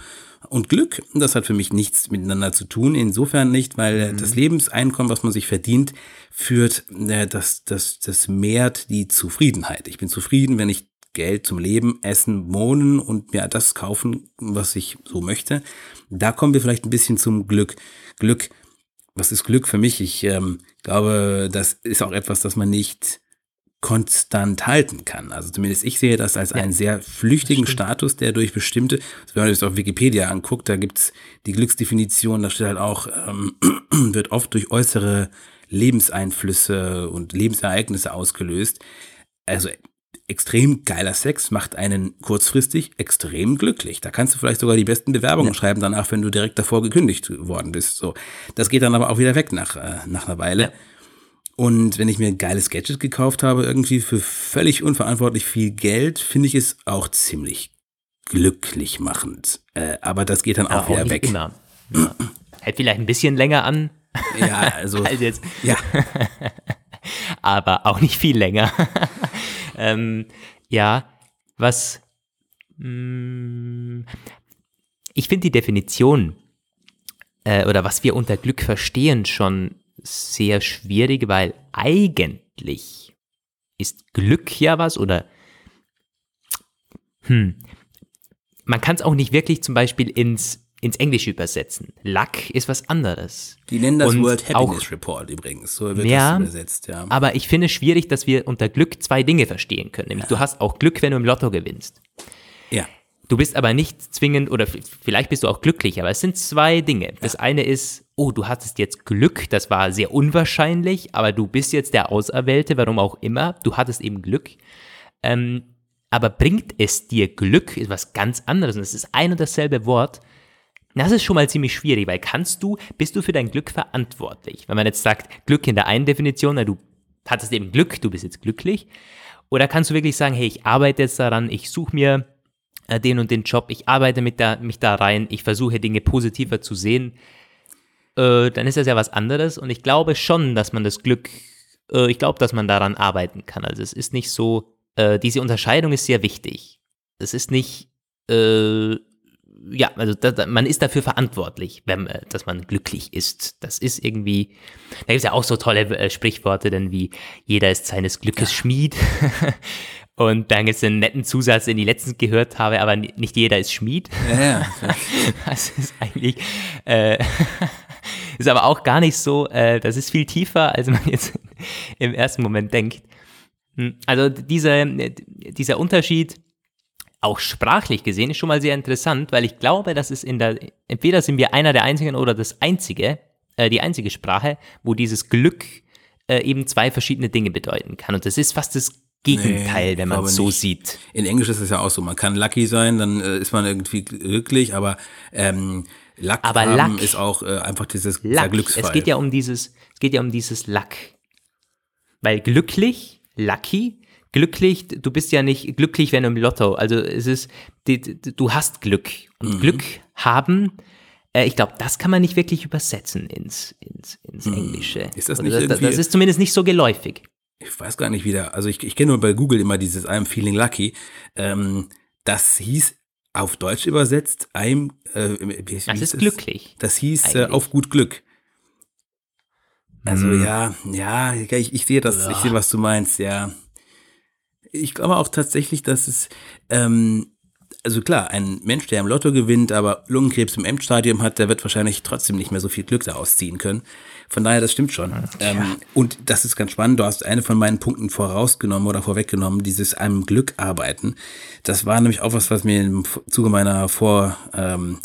und Glück, das hat für mich nichts miteinander zu tun. Insofern nicht, weil mhm. das Lebenseinkommen, was man sich verdient, führt, äh, das, das, das mehrt die Zufriedenheit. Ich bin zufrieden, wenn ich Geld zum Leben, Essen, Wohnen und mir das kaufen, was ich so möchte. Da kommen wir vielleicht ein bisschen zum Glück. Glück, was ist Glück für mich? Ich ähm, glaube, das ist auch etwas, das man nicht konstant halten kann. Also zumindest ich sehe das als ja, einen sehr flüchtigen Status, der durch bestimmte, wenn man das auf Wikipedia anguckt, da gibt's die Glücksdefinition, da steht halt auch, ähm, wird oft durch äußere Lebenseinflüsse und Lebensereignisse ausgelöst. Also extrem geiler Sex macht einen kurzfristig extrem glücklich. Da kannst du vielleicht sogar die besten Bewerbungen ja. schreiben danach, wenn du direkt davor gekündigt worden bist. So, das geht dann aber auch wieder weg nach äh, nach einer Weile. Ja. Und wenn ich mir ein geiles Gadget gekauft habe, irgendwie für völlig unverantwortlich viel Geld, finde ich es auch ziemlich glücklich machend. Äh, aber das geht dann auch aber wieder auch weg. Immer.
Ja. Hält vielleicht ein bisschen länger an.
Ja, also. als jetzt. Ja.
aber auch nicht viel länger. ähm, ja, was. Mh, mm, ich finde die Definition äh, oder was wir unter Glück verstehen schon sehr schwierig, weil eigentlich ist Glück ja was oder hm, man kann es auch nicht wirklich zum Beispiel ins ins Englische übersetzen. Luck ist was anderes.
Die nennen das Und World Happiness auch, Report übrigens. So wird ja, das übersetzt, ja.
Aber ich finde es schwierig, dass wir unter Glück zwei Dinge verstehen können. Nämlich, ja. du hast auch Glück, wenn du im Lotto gewinnst.
Ja.
Du bist aber nicht zwingend, oder vielleicht bist du auch glücklich, aber es sind zwei Dinge. Das ja. eine ist, oh, du hattest jetzt Glück, das war sehr unwahrscheinlich, aber du bist jetzt der Auserwählte, warum auch immer. Du hattest eben Glück. Ähm, aber bringt es dir Glück, ist was ganz anderes. Und es ist ein und dasselbe Wort. Das ist schon mal ziemlich schwierig, weil kannst du, bist du für dein Glück verantwortlich? Wenn man jetzt sagt, Glück in der einen Definition, na, du hattest eben Glück, du bist jetzt glücklich. Oder kannst du wirklich sagen, hey, ich arbeite jetzt daran, ich suche mir äh, den und den Job, ich arbeite mit da, mich da rein, ich versuche Dinge positiver zu sehen, äh, dann ist das ja was anderes. Und ich glaube schon, dass man das Glück, äh, ich glaube, dass man daran arbeiten kann. Also es ist nicht so, äh, diese Unterscheidung ist sehr wichtig. Es ist nicht äh, ja, also das, man ist dafür verantwortlich, wenn, äh, dass man glücklich ist. Das ist irgendwie, da gibt es ja auch so tolle äh, Sprichworte, denn wie jeder ist seines Glückes ja. Schmied. Und dann gibt es einen netten Zusatz, den ich letztens gehört habe, aber nicht jeder ist Schmied. Ja, ja. das ist eigentlich, äh, ist aber auch gar nicht so, äh, das ist viel tiefer, als man jetzt im ersten Moment denkt. Hm, also diese, dieser Unterschied, auch sprachlich gesehen ist schon mal sehr interessant, weil ich glaube, dass es in der, entweder sind wir einer der einzigen oder das einzige, äh, die einzige Sprache, wo dieses Glück äh, eben zwei verschiedene Dinge bedeuten kann. Und das ist fast das Gegenteil, nee, wenn man es so nicht. sieht.
In Englisch ist es ja auch so, man kann lucky sein, dann äh, ist man irgendwie glücklich, aber ähm, Luck
aber Luck,
ist auch äh, einfach dieses Luck. Glücksfall.
Es geht ja um dieses, es geht ja um dieses Luck. Weil glücklich, lucky, glücklich, du bist ja nicht glücklich, wenn du im Lotto, also es ist, du hast Glück. Und mhm. Glück haben, äh, ich glaube, das kann man nicht wirklich übersetzen ins, ins, ins mhm. Englische.
Ist das nicht das,
das ist zumindest nicht so geläufig.
Ich weiß gar nicht wieder, also ich, ich kenne nur bei Google immer dieses I'm feeling lucky. Ähm, das hieß auf Deutsch übersetzt, I'm, äh,
wie, das ist das? glücklich.
Das hieß äh, auf gut Glück. Also hm. ja, ja, ich, ich sehe das, ja. ich sehe, was du meinst, ja ich glaube auch tatsächlich, dass es, ähm, also klar, ein Mensch, der im Lotto gewinnt, aber Lungenkrebs im Endstadium hat, der wird wahrscheinlich trotzdem nicht mehr so viel Glück daraus ziehen können. Von daher, das stimmt schon. Ja. Ähm, und das ist ganz spannend. Du hast eine von meinen Punkten vorausgenommen oder vorweggenommen, dieses einem Glück arbeiten. Das war nämlich auch was, was mir im Zuge meiner Vorrecherche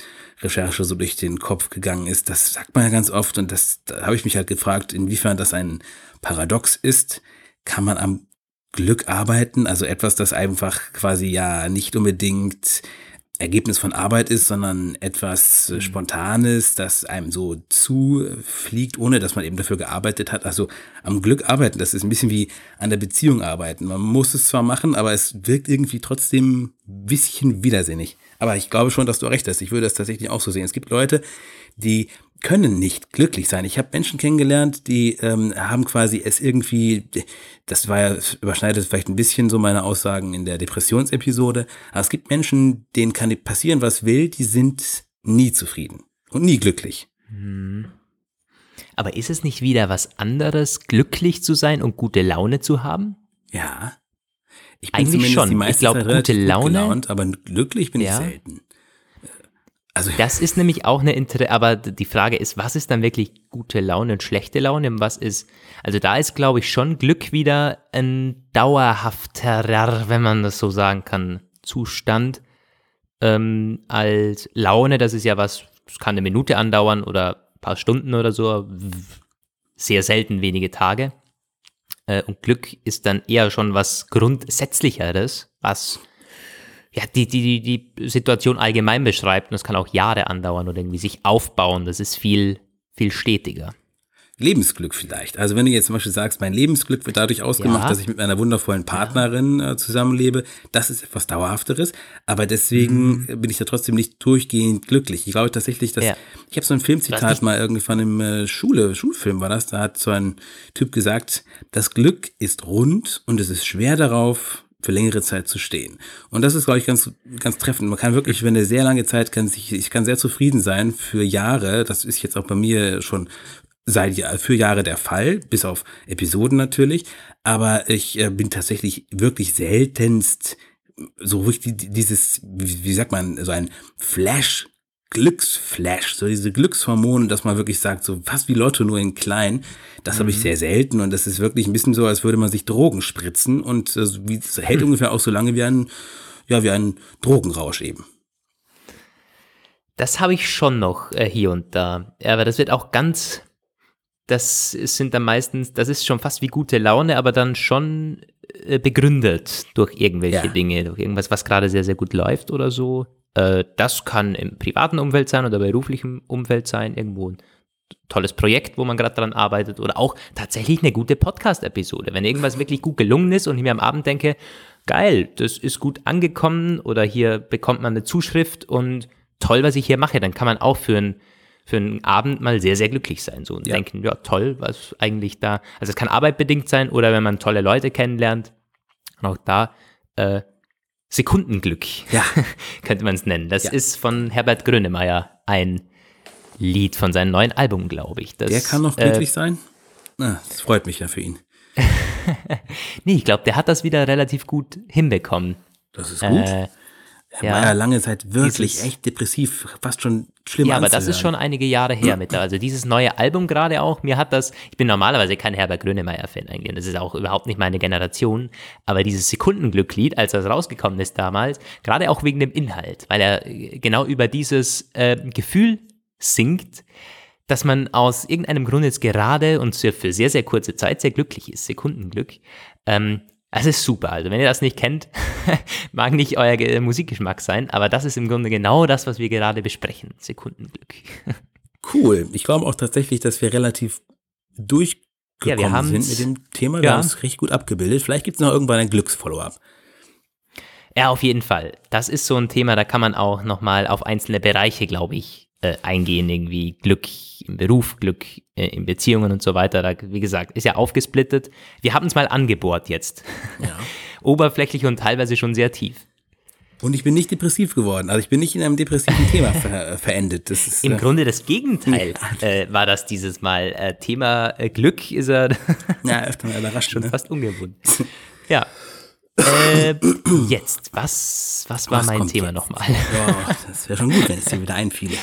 ähm, so durch den Kopf gegangen ist. Das sagt man ja ganz oft und das, da habe ich mich halt gefragt, inwiefern das ein Paradox ist. Kann man am Glück arbeiten, also etwas, das einfach quasi ja nicht unbedingt Ergebnis von Arbeit ist, sondern etwas äh, mhm. Spontanes, das einem so zufliegt, ohne dass man eben dafür gearbeitet hat. Also am Glück arbeiten, das ist ein bisschen wie an der Beziehung arbeiten. Man muss es zwar machen, aber es wirkt irgendwie trotzdem ein bisschen widersinnig. Aber ich glaube schon, dass du recht hast. Ich würde das tatsächlich auch so sehen. Es gibt Leute, die können nicht glücklich sein. Ich habe Menschen kennengelernt, die ähm, haben quasi es irgendwie, das war ja, überschneidet vielleicht ein bisschen so meine Aussagen in der Depressionsepisode, aber es gibt Menschen, denen kann passieren, was will, die sind nie zufrieden und nie glücklich. Hm.
Aber ist es nicht wieder was anderes, glücklich zu sein und gute Laune zu haben?
Ja.
Ich bin Eigentlich schon. ich glaube, gute Laune.
Gelaunt, aber glücklich bin ja. ich selten.
Also, das ist nämlich auch eine Inter aber die Frage ist, was ist dann wirklich gute Laune und schlechte Laune? Was ist, also da ist, glaube ich, schon Glück wieder ein dauerhafterer, wenn man das so sagen kann, Zustand ähm, als Laune. Das ist ja was, das kann eine Minute andauern oder ein paar Stunden oder so, sehr selten wenige Tage. Äh, und Glück ist dann eher schon was Grundsätzlicheres, was ja, die, die, die Situation allgemein beschreibt und das kann auch Jahre andauern oder irgendwie sich aufbauen. Das ist viel, viel stetiger.
Lebensglück vielleicht. Also wenn du jetzt zum Beispiel sagst, mein Lebensglück wird dadurch ausgemacht, ja. dass ich mit meiner wundervollen Partnerin äh, zusammenlebe, das ist etwas Dauerhafteres. Aber deswegen mhm. bin ich da trotzdem nicht durchgehend glücklich. Ich glaube tatsächlich, dass ja. ich habe so ein Filmzitat mal irgendwie von einem äh, Schule, Schulfilm war das. Da hat so ein Typ gesagt, das Glück ist rund und es ist schwer darauf für längere Zeit zu stehen. Und das ist, glaube ich, ganz, ganz treffend. Man kann wirklich, wenn eine sehr lange Zeit kann sich, ich kann sehr zufrieden sein für Jahre. Das ist jetzt auch bei mir schon seit für Jahre der Fall, bis auf Episoden natürlich. Aber ich äh, bin tatsächlich wirklich seltenst so richtig dieses, wie, wie sagt man, so ein Flash Glücksflash, so diese Glückshormone, dass man wirklich sagt, so fast wie Lotto, nur in klein, das mhm. habe ich sehr selten und das ist wirklich ein bisschen so, als würde man sich Drogen spritzen und äh, wie, das hält mhm. ungefähr auch so lange wie ein, ja, wie ein Drogenrausch eben.
Das habe ich schon noch äh, hier und da, aber das wird auch ganz, das sind dann meistens, das ist schon fast wie gute Laune, aber dann schon äh, begründet durch irgendwelche ja. Dinge, durch irgendwas, was gerade sehr, sehr gut läuft oder so. Äh, das kann im privaten Umfeld sein oder beruflichem Umfeld sein, irgendwo ein tolles Projekt, wo man gerade dran arbeitet oder auch tatsächlich eine gute Podcast-Episode. Wenn irgendwas wirklich gut gelungen ist und ich mir am Abend denke, geil, das ist gut angekommen oder hier bekommt man eine Zuschrift und toll, was ich hier mache, dann kann man auch für einen für einen Abend mal sehr, sehr glücklich sein so und ja. denken, ja, toll, was eigentlich da, also es kann arbeitbedingt sein oder wenn man tolle Leute kennenlernt, auch da äh, Sekundenglück, ja. könnte man es nennen. Das ja. ist von Herbert Grönemeyer ein Lied von seinem neuen Album, glaube ich. Das,
der kann noch glücklich äh, sein? Na, das freut mich ja für ihn.
nee, ich glaube, der hat das wieder relativ gut hinbekommen.
Das ist gut. Äh, er ja, war ja. lange Zeit wirklich dieses, echt depressiv, fast schon schlimm
Ja, aber das ist schon einige Jahre her mit. Also dieses neue Album gerade auch, mir hat das, ich bin normalerweise kein Herbert Grönemeyer-Fan eigentlich, das ist auch überhaupt nicht meine Generation, aber dieses Sekundenglück-Lied, als das rausgekommen ist damals, gerade auch wegen dem Inhalt, weil er genau über dieses äh, Gefühl singt, dass man aus irgendeinem Grund jetzt gerade und für sehr, sehr kurze Zeit sehr glücklich ist, Sekundenglück, ähm, das ist super. Also wenn ihr das nicht kennt, mag nicht euer Musikgeschmack sein, aber das ist im Grunde genau das, was wir gerade besprechen. Sekundenglück.
cool. Ich glaube auch tatsächlich, dass wir relativ durchgekommen ja, sind mit dem Thema. Wir ja. haben es richtig gut abgebildet. Vielleicht gibt es noch irgendwann ein Glücksfollow-up.
Ja, auf jeden Fall. Das ist so ein Thema, da kann man auch nochmal auf einzelne Bereiche, glaube ich, äh, eingehen, irgendwie Glück im Beruf, Glück äh, in Beziehungen und so weiter. Da, wie gesagt, ist ja aufgesplittet. Wir haben es mal angebohrt jetzt. Ja. Oberflächlich und teilweise schon sehr tief.
Und ich bin nicht depressiv geworden. Also ich bin nicht in einem depressiven Thema ver äh, verendet. Das
ist, Im äh, Grunde das Gegenteil äh, war das dieses Mal. Äh, Thema äh, Glück ist er ja, öfter mal überrascht. Schon ne? fast ungewohnt. ja. Äh, jetzt, was, was war was mein Thema nochmal?
Ja, das wäre schon gut, wenn es dir wieder einfiele.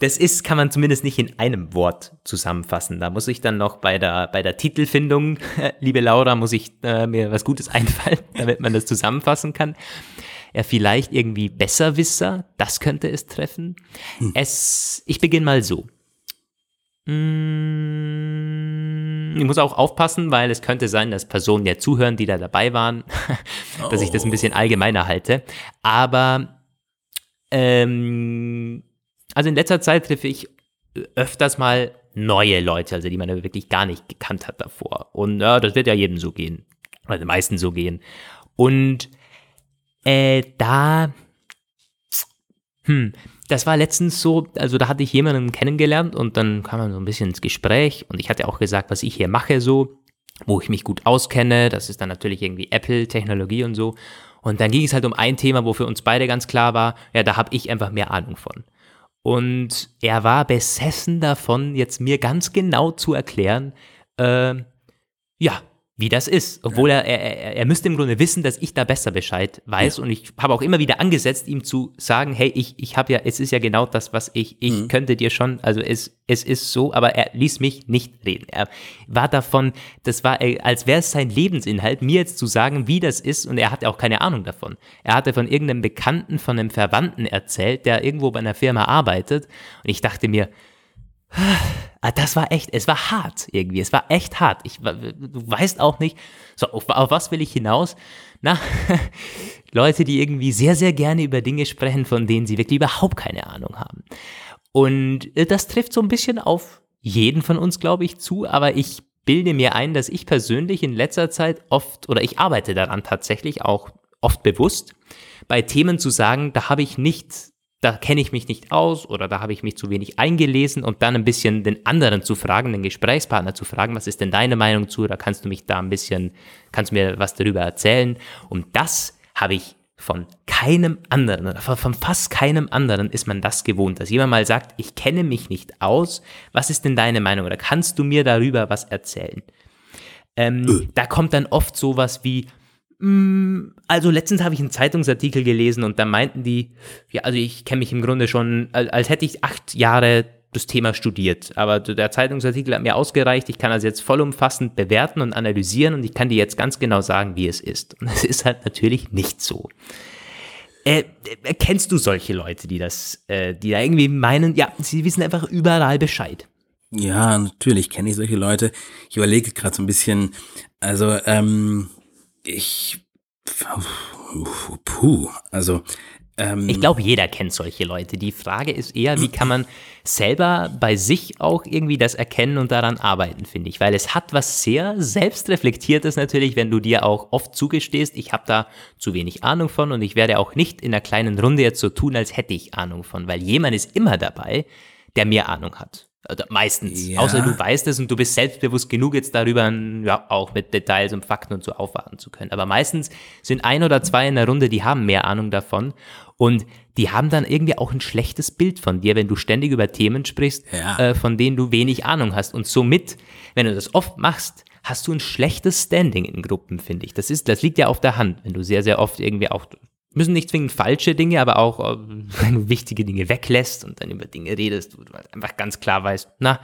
Das ist, kann man zumindest nicht in einem Wort zusammenfassen. Da muss ich dann noch bei der, bei der Titelfindung, liebe Laura, muss ich äh, mir was Gutes einfallen, damit man das zusammenfassen kann. Ja, vielleicht irgendwie Besserwisser, das könnte es treffen. Hm. Es, ich beginne mal so. Mm, ich muss auch aufpassen, weil es könnte sein, dass Personen ja zuhören, die da dabei waren, dass ich das ein bisschen allgemeiner halte. Aber ähm, also in letzter Zeit treffe ich öfters mal neue Leute, also die man wirklich gar nicht gekannt hat davor. Und ja, das wird ja jedem so gehen. Oder den meisten so gehen. Und äh, da, hm, das war letztens so, also da hatte ich jemanden kennengelernt und dann kam man so ein bisschen ins Gespräch und ich hatte auch gesagt, was ich hier mache so, wo ich mich gut auskenne. Das ist dann natürlich irgendwie Apple-Technologie und so. Und dann ging es halt um ein Thema, wo für uns beide ganz klar war, ja, da habe ich einfach mehr Ahnung von. Und er war besessen davon, jetzt mir ganz genau zu erklären, äh, ja, wie das ist. Obwohl ja. er, er, er müsste im Grunde wissen, dass ich da besser Bescheid weiß. Ja. Und ich habe auch immer wieder angesetzt, ihm zu sagen, hey, ich, ich habe ja, es ist ja genau das, was ich, ich mhm. könnte dir schon, also es, es ist so, aber er ließ mich nicht reden. Er war davon, das war, als wäre es sein Lebensinhalt, mir jetzt zu sagen, wie das ist. Und er hatte auch keine Ahnung davon. Er hatte von irgendeinem Bekannten, von einem Verwandten erzählt, der irgendwo bei einer Firma arbeitet. Und ich dachte mir, das war echt, es war hart irgendwie, es war echt hart. Ich, du weißt auch nicht, so, auf, auf was will ich hinaus? Na, Leute, die irgendwie sehr, sehr gerne über Dinge sprechen, von denen sie wirklich überhaupt keine Ahnung haben. Und äh, das trifft so ein bisschen auf jeden von uns, glaube ich, zu, aber ich bilde mir ein, dass ich persönlich in letzter Zeit oft, oder ich arbeite daran tatsächlich auch oft bewusst, bei Themen zu sagen, da habe ich nicht, da kenne ich mich nicht aus oder da habe ich mich zu wenig eingelesen und dann ein bisschen den anderen zu fragen, den Gesprächspartner zu fragen, was ist denn deine Meinung zu, oder kannst du mich da ein bisschen, kannst du mir was darüber erzählen? Und das habe ich von keinem anderen oder von fast keinem anderen ist man das gewohnt, dass jemand mal sagt, ich kenne mich nicht aus, was ist denn deine Meinung oder kannst du mir darüber was erzählen? Ähm, äh. Da kommt dann oft sowas wie, also letztens habe ich einen Zeitungsartikel gelesen und da meinten die, ja, also ich kenne mich im Grunde schon, als, hätte ich acht Jahre das Thema studiert. Aber der Zeitungsartikel hat mir ausgereicht. Ich kann das jetzt vollumfassend bewerten und analysieren und ich kann dir jetzt ganz genau sagen, wie es ist. Und es ist halt natürlich nicht so. Äh, kennst du solche Leute, die das, äh, die da irgendwie meinen, ja, sie wissen einfach überall Bescheid?
Ja, natürlich kenne ich solche Leute. Ich überlege gerade so ein bisschen, also ähm, ich, puh, also
ähm, ich glaube, jeder kennt solche Leute. Die Frage ist eher, wie kann man selber bei sich auch irgendwie das erkennen und daran arbeiten, finde ich. Weil es hat was sehr selbstreflektiertes natürlich, wenn du dir auch oft zugestehst, ich habe da zu wenig Ahnung von und ich werde auch nicht in einer kleinen Runde jetzt so tun, als hätte ich Ahnung von. Weil jemand ist immer dabei, der mehr Ahnung hat. Oder meistens. Ja. Außer du weißt es und du bist selbstbewusst genug, jetzt darüber ja, auch mit Details und Fakten und so aufwarten zu können. Aber meistens sind ein oder zwei in der Runde, die haben mehr Ahnung davon. Und die haben dann irgendwie auch ein schlechtes Bild von dir, wenn du ständig über Themen sprichst, ja. äh, von denen du wenig Ahnung hast. Und somit, wenn du das oft machst, hast du ein schlechtes Standing in Gruppen, finde ich. Das ist, das liegt ja auf der Hand, wenn du sehr, sehr oft irgendwie auch müssen nicht zwingend falsche Dinge, aber auch äh, wenn du wichtige Dinge weglässt und dann über Dinge redest, wo du halt einfach ganz klar weißt, na,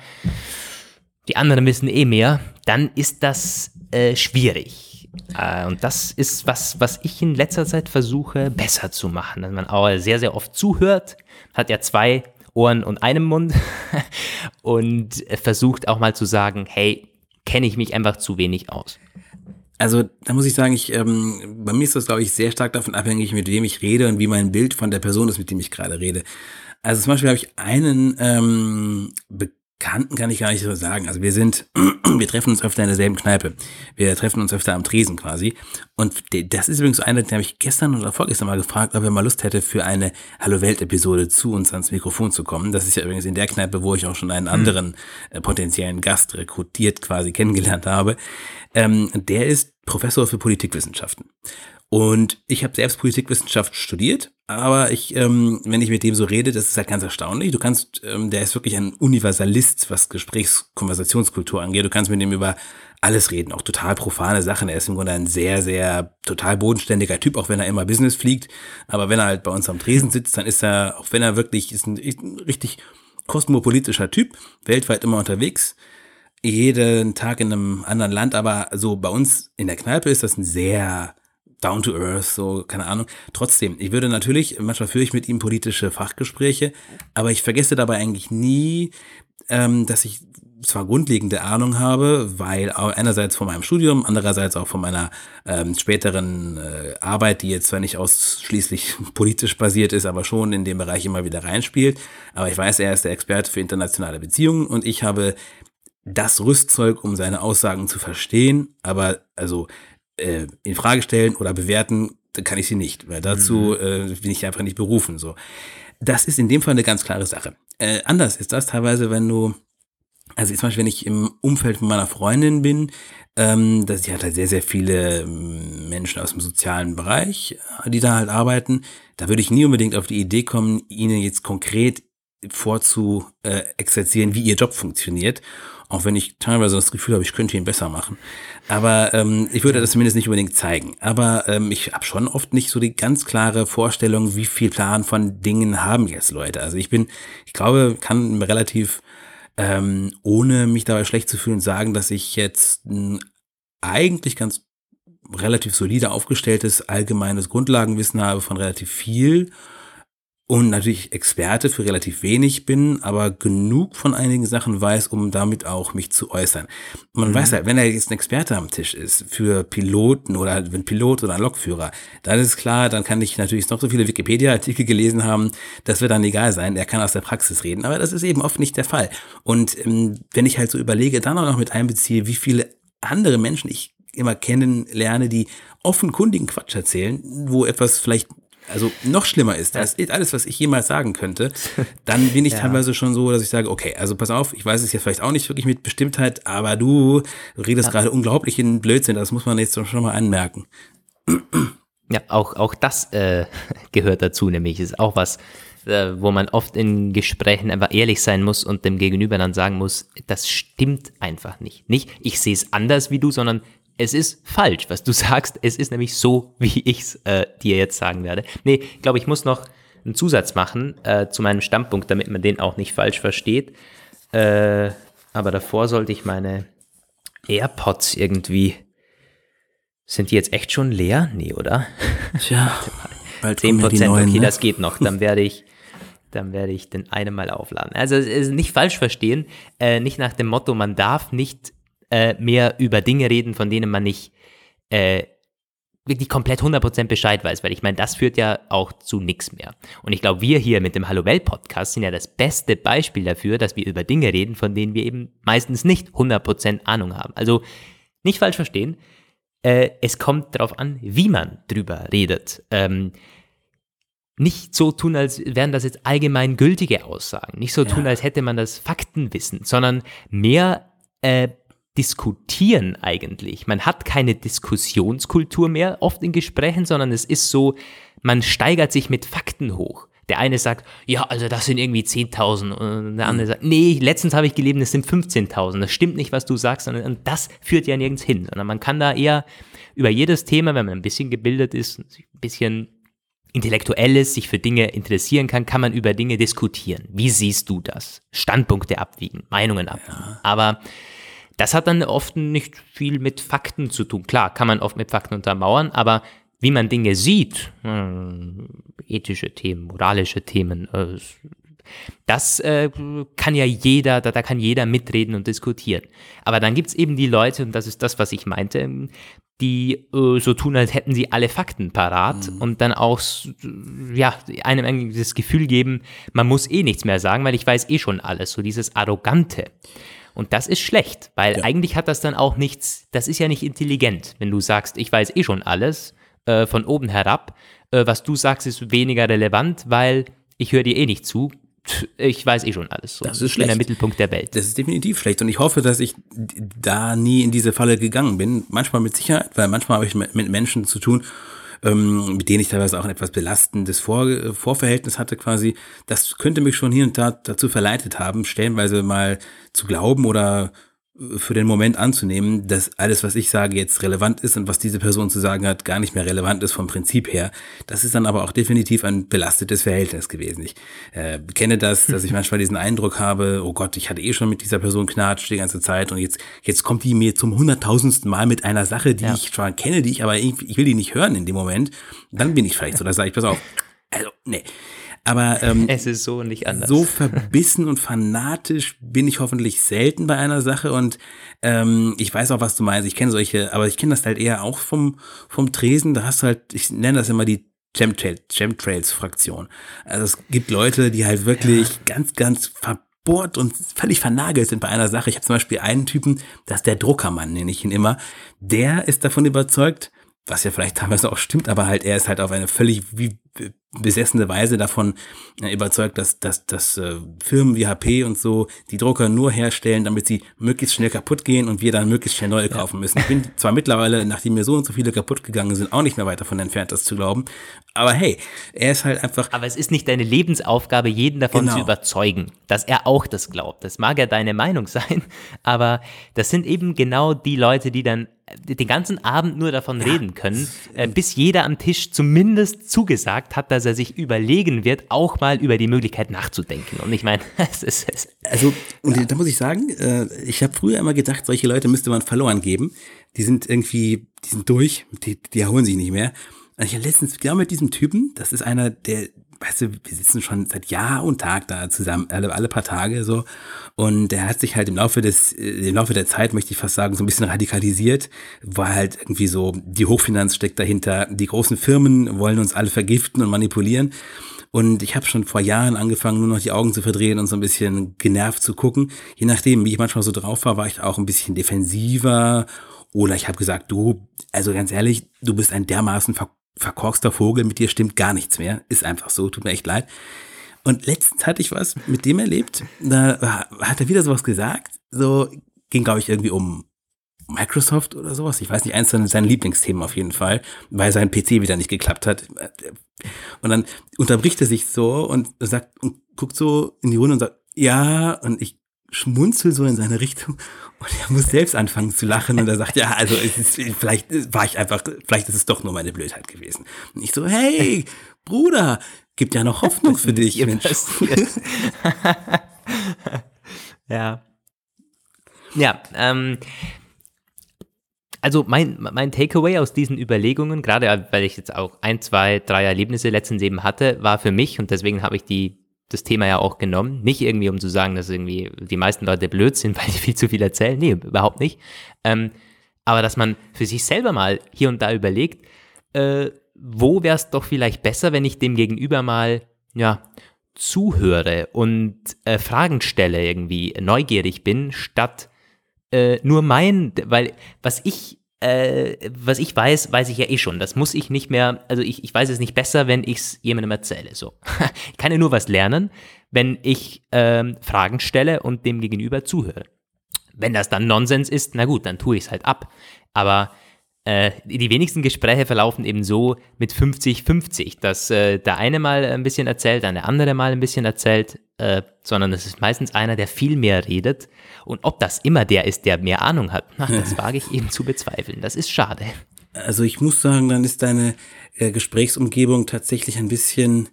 die anderen wissen eh mehr, dann ist das äh, schwierig. Äh, und das ist was, was ich in letzter Zeit versuche, besser zu machen. Dass man auch sehr, sehr oft zuhört, hat ja zwei Ohren und einem Mund und versucht auch mal zu sagen, hey, kenne ich mich einfach zu wenig aus.
Also da muss ich sagen, ich, ähm, bei mir ist das, glaube ich, sehr stark davon abhängig, mit wem ich rede und wie mein Bild von der Person ist, mit dem ich gerade rede. Also zum Beispiel habe ich einen ähm, Bekannten, kann ich gar nicht so sagen. Also wir sind, wir treffen uns öfter in derselben Kneipe. Wir treffen uns öfter am Tresen quasi. Und das ist übrigens so einer, den habe ich gestern oder vorgestern mal gefragt, ob er mal Lust hätte, für eine Hallo Welt-Episode zu uns ans Mikrofon zu kommen. Das ist ja übrigens in der Kneipe, wo ich auch schon einen hm. anderen äh, potenziellen Gast rekrutiert quasi kennengelernt habe. Ähm, der ist Professor für Politikwissenschaften. Und ich habe selbst Politikwissenschaft studiert, aber ich, ähm, wenn ich mit dem so rede, das ist halt ganz erstaunlich. Du kannst, ähm, der ist wirklich ein Universalist, was Gesprächskonversationskultur angeht. Du kannst mit dem über alles reden, auch total profane Sachen. Er ist im Grunde ein sehr, sehr total bodenständiger Typ, auch wenn er immer Business fliegt. Aber wenn er halt bei uns am Tresen sitzt, dann ist er, auch wenn er wirklich ist ein, ein richtig kosmopolitischer Typ, weltweit immer unterwegs jeden Tag in einem anderen Land, aber so bei uns in der Kneipe ist das ein sehr down to earth, so, keine Ahnung. Trotzdem, ich würde natürlich, manchmal führe ich mit ihm politische Fachgespräche, aber ich vergesse dabei eigentlich nie, ähm, dass ich zwar grundlegende Ahnung habe, weil einerseits von meinem Studium, andererseits auch von meiner ähm, späteren äh, Arbeit, die jetzt zwar nicht ausschließlich politisch basiert ist, aber schon in dem Bereich immer wieder reinspielt. Aber ich weiß, er ist der Experte für internationale Beziehungen und ich habe das Rüstzeug, um seine Aussagen zu verstehen, aber also äh, in Frage stellen oder bewerten, kann ich sie nicht, weil dazu mhm. äh, bin ich einfach nicht berufen. So, das ist in dem Fall eine ganz klare Sache. Äh, anders ist das teilweise, wenn du also zum Beispiel, wenn ich im Umfeld meiner Freundin bin, ähm, dass sie hat halt sehr, sehr viele ähm, Menschen aus dem sozialen Bereich, die da halt arbeiten, da würde ich nie unbedingt auf die Idee kommen, ihnen jetzt konkret vorzu äh, exerzieren, wie ihr Job funktioniert auch wenn ich teilweise das Gefühl habe, ich könnte ihn besser machen. Aber ähm, ich würde das zumindest nicht unbedingt zeigen. Aber ähm, ich habe schon oft nicht so die ganz klare Vorstellung, wie viel Plan von Dingen haben jetzt Leute. Also ich bin, ich glaube, kann relativ ähm, ohne mich dabei schlecht zu fühlen sagen, dass ich jetzt ein eigentlich ganz relativ solide aufgestelltes allgemeines Grundlagenwissen habe von relativ viel und natürlich Experte für relativ wenig bin, aber genug von einigen Sachen weiß, um damit auch mich zu äußern. Man mhm. weiß halt, wenn er jetzt ein Experte am Tisch ist für Piloten oder ein Pilot oder ein Lokführer, dann ist klar, dann kann ich natürlich noch so viele Wikipedia-Artikel gelesen haben, das wird dann egal sein, er kann aus der Praxis reden, aber das ist eben oft nicht der Fall. Und ähm, wenn ich halt so überlege, dann auch noch mit einbeziehe, wie viele andere Menschen ich immer kennenlerne, die offenkundigen Quatsch erzählen, wo etwas vielleicht also noch schlimmer ist, das ist alles, was ich jemals sagen könnte, dann bin ich ja. teilweise schon so, dass ich sage, okay, also pass auf, ich weiß es jetzt vielleicht auch nicht wirklich mit Bestimmtheit, aber du redest ja. gerade unglaublich in Blödsinn, das muss man jetzt schon mal anmerken.
Ja, auch, auch das äh, gehört dazu, nämlich ist auch was, äh, wo man oft in Gesprächen einfach ehrlich sein muss und dem Gegenüber dann sagen muss, das stimmt einfach nicht. Nicht, ich sehe es anders wie du, sondern es ist falsch, was du sagst. Es ist nämlich so, wie ich es äh, dir jetzt sagen werde. Nee, ich glaube, ich muss noch einen Zusatz machen äh, zu meinem Standpunkt, damit man den auch nicht falsch versteht. Äh, aber davor sollte ich meine AirPods irgendwie. Sind die jetzt echt schon leer? Nee, oder?
Tja,
bald 10 Prozent, okay, ne? das geht noch. Dann werde ich, dann werde ich den eine mal aufladen. Also nicht falsch verstehen, äh, nicht nach dem Motto, man darf nicht äh, mehr über Dinge reden, von denen man nicht äh, wirklich komplett 100% Bescheid weiß, weil ich meine, das führt ja auch zu nichts mehr. Und ich glaube, wir hier mit dem Hallo Welt Podcast sind ja das beste Beispiel dafür, dass wir über Dinge reden, von denen wir eben meistens nicht 100% Ahnung haben. Also nicht falsch verstehen, äh, es kommt darauf an, wie man drüber redet. Ähm, nicht so tun, als wären das jetzt allgemein gültige Aussagen, nicht so ja. tun, als hätte man das Faktenwissen, sondern mehr äh, diskutieren eigentlich. Man hat keine Diskussionskultur mehr oft in Gesprächen, sondern es ist so, man steigert sich mit Fakten hoch. Der eine sagt, ja, also das sind irgendwie 10.000 und der andere sagt, nee, letztens habe ich gelebt, es sind 15.000. Das stimmt nicht, was du sagst, sondern das führt ja nirgends hin, sondern man kann da eher über jedes Thema, wenn man ein bisschen gebildet ist, ein bisschen intellektuell ist, sich für Dinge interessieren kann, kann man über Dinge diskutieren. Wie siehst du das? Standpunkte abwiegen, Meinungen abwiegen. Ja. Aber das hat dann oft nicht viel mit Fakten zu tun. Klar, kann man oft mit Fakten untermauern, aber wie man Dinge sieht, hm, ethische Themen, moralische Themen, äh, das äh, kann ja jeder, da, da kann jeder mitreden und diskutieren. Aber dann gibt's eben die Leute, und das ist das, was ich meinte, die äh, so tun, als hätten sie alle Fakten parat mhm. und dann auch ja, einem das Gefühl geben, man muss eh nichts mehr sagen, weil ich weiß eh schon alles, so dieses Arrogante. Und das ist schlecht, weil ja. eigentlich hat das dann auch nichts, das ist ja nicht intelligent, wenn du sagst, ich weiß eh schon alles äh, von oben herab. Äh, was du sagst, ist weniger relevant, weil ich höre dir eh nicht zu. Ich weiß eh schon alles.
So. Das ist schlecht.
In der Mittelpunkt der Welt.
Das ist definitiv schlecht. Und ich hoffe, dass ich da nie in diese Falle gegangen bin. Manchmal mit Sicherheit, weil manchmal habe ich mit Menschen zu tun, ähm, mit denen ich teilweise auch ein etwas belastendes Vor Vorverhältnis hatte quasi, das könnte mich schon hier und da dazu verleitet haben, stellenweise mal zu glauben oder für den Moment anzunehmen, dass alles, was ich sage, jetzt relevant ist und was diese Person zu sagen hat, gar nicht mehr relevant ist vom Prinzip her. Das ist dann aber auch definitiv ein belastetes Verhältnis gewesen. Ich äh, kenne das, dass ich manchmal diesen Eindruck habe, oh Gott, ich hatte eh schon mit dieser Person knatscht die ganze Zeit und jetzt, jetzt kommt die mir zum hunderttausendsten Mal mit einer Sache, die ja. ich schon kenne, die ich aber ich, ich will die nicht hören in dem Moment. Dann bin ich vielleicht so, da sage ich, pass auf, also, nee. Aber ähm,
es ist so nicht anders.
So verbissen und fanatisch bin ich hoffentlich selten bei einer Sache und ähm, ich weiß auch, was du meinst. Ich kenne solche, aber ich kenne das halt eher auch vom vom Tresen. Da hast du halt, ich nenne das immer die Chemtrails-Fraktion. Also es gibt Leute, die halt wirklich ja. ganz, ganz verbohrt und völlig vernagelt sind bei einer Sache. Ich habe zum Beispiel einen Typen, das ist der Druckermann, nenne ich ihn immer. Der ist davon überzeugt, was ja vielleicht teilweise auch stimmt, aber halt er ist halt auf eine völlig besessene Weise davon äh, überzeugt, dass, dass, dass äh, Firmen wie HP und so die Drucker nur herstellen, damit sie möglichst schnell kaputt gehen und wir dann möglichst schnell neue kaufen müssen. Ich bin zwar mittlerweile, nachdem mir so und so viele kaputt gegangen sind, auch nicht mehr weit davon entfernt, das zu glauben. Aber hey, er ist halt einfach.
Aber es ist nicht deine Lebensaufgabe, jeden davon genau. zu überzeugen, dass er auch das glaubt. Das mag ja deine Meinung sein, aber das sind eben genau die Leute, die dann den ganzen Abend nur davon ja. reden können, äh, bis jeder am Tisch zumindest zugesagt hat, dass er sich überlegen wird, auch mal über die Möglichkeit nachzudenken. Und ich meine, es ist. Es,
also, und ja. da muss ich sagen, äh, ich habe früher immer gedacht, solche Leute müsste man verloren geben. Die sind irgendwie, die sind durch, die, die erholen sich nicht mehr. Und ich habe letztens genau mit diesem Typen, das ist einer, der weißt du, wir sitzen schon seit Jahr und Tag da zusammen, alle, alle paar Tage so. Und er hat sich halt im Laufe des, äh, im Laufe der Zeit, möchte ich fast sagen, so ein bisschen radikalisiert, war halt irgendwie so, die Hochfinanz steckt dahinter, die großen Firmen wollen uns alle vergiften und manipulieren. Und ich habe schon vor Jahren angefangen, nur noch die Augen zu verdrehen und so ein bisschen genervt zu gucken. Je nachdem, wie ich manchmal so drauf war, war ich auch ein bisschen defensiver. Oder ich habe gesagt, du, also ganz ehrlich, du bist ein dermaßen ver verkorkster Vogel, mit dir stimmt gar nichts mehr. Ist einfach so, tut mir echt leid. Und letztens hatte ich was mit dem erlebt, da hat er wieder sowas gesagt, so ging, glaube ich, irgendwie um Microsoft oder sowas. Ich weiß nicht, eins seiner Lieblingsthemen auf jeden Fall, weil sein PC wieder nicht geklappt hat. Und dann unterbricht er sich so und sagt und guckt so in die Runde und sagt, ja, und ich schmunzel so in seine Richtung und er muss selbst anfangen zu lachen und er sagt, ja, also es ist, vielleicht war ich einfach, vielleicht ist es doch nur meine Blödheit gewesen. Und ich so, hey, Bruder, gibt ja noch Hoffnung für dich, Mensch.
ja. Ja, ähm, also mein, mein Takeaway aus diesen Überlegungen, gerade weil ich jetzt auch ein, zwei, drei Erlebnisse letztens eben hatte, war für mich, und deswegen habe ich die, das Thema ja auch genommen, nicht irgendwie um zu sagen, dass irgendwie die meisten Leute blöd sind, weil die viel zu viel erzählen, nee, überhaupt nicht, ähm, aber dass man für sich selber mal hier und da überlegt, äh, wo wäre es doch vielleicht besser, wenn ich dem Gegenüber mal, ja, zuhöre und äh, Fragen stelle, irgendwie neugierig bin, statt äh, nur mein, weil was ich äh, was ich weiß, weiß ich ja eh schon. Das muss ich nicht mehr, also ich, ich weiß es nicht besser, wenn ich es jemandem erzähle. So. ich kann ja nur was lernen, wenn ich ähm, Fragen stelle und dem gegenüber zuhöre. Wenn das dann Nonsens ist, na gut, dann tue ich es halt ab. Aber äh, die wenigsten Gespräche verlaufen eben so mit 50-50, dass äh, der eine mal ein bisschen erzählt, der andere mal ein bisschen erzählt, äh, sondern es ist meistens einer, der viel mehr redet. Und ob das immer der ist, der mehr Ahnung hat, ach, das wage ich eben zu bezweifeln. Das ist schade.
Also ich muss sagen, dann ist deine äh, Gesprächsumgebung tatsächlich ein bisschen.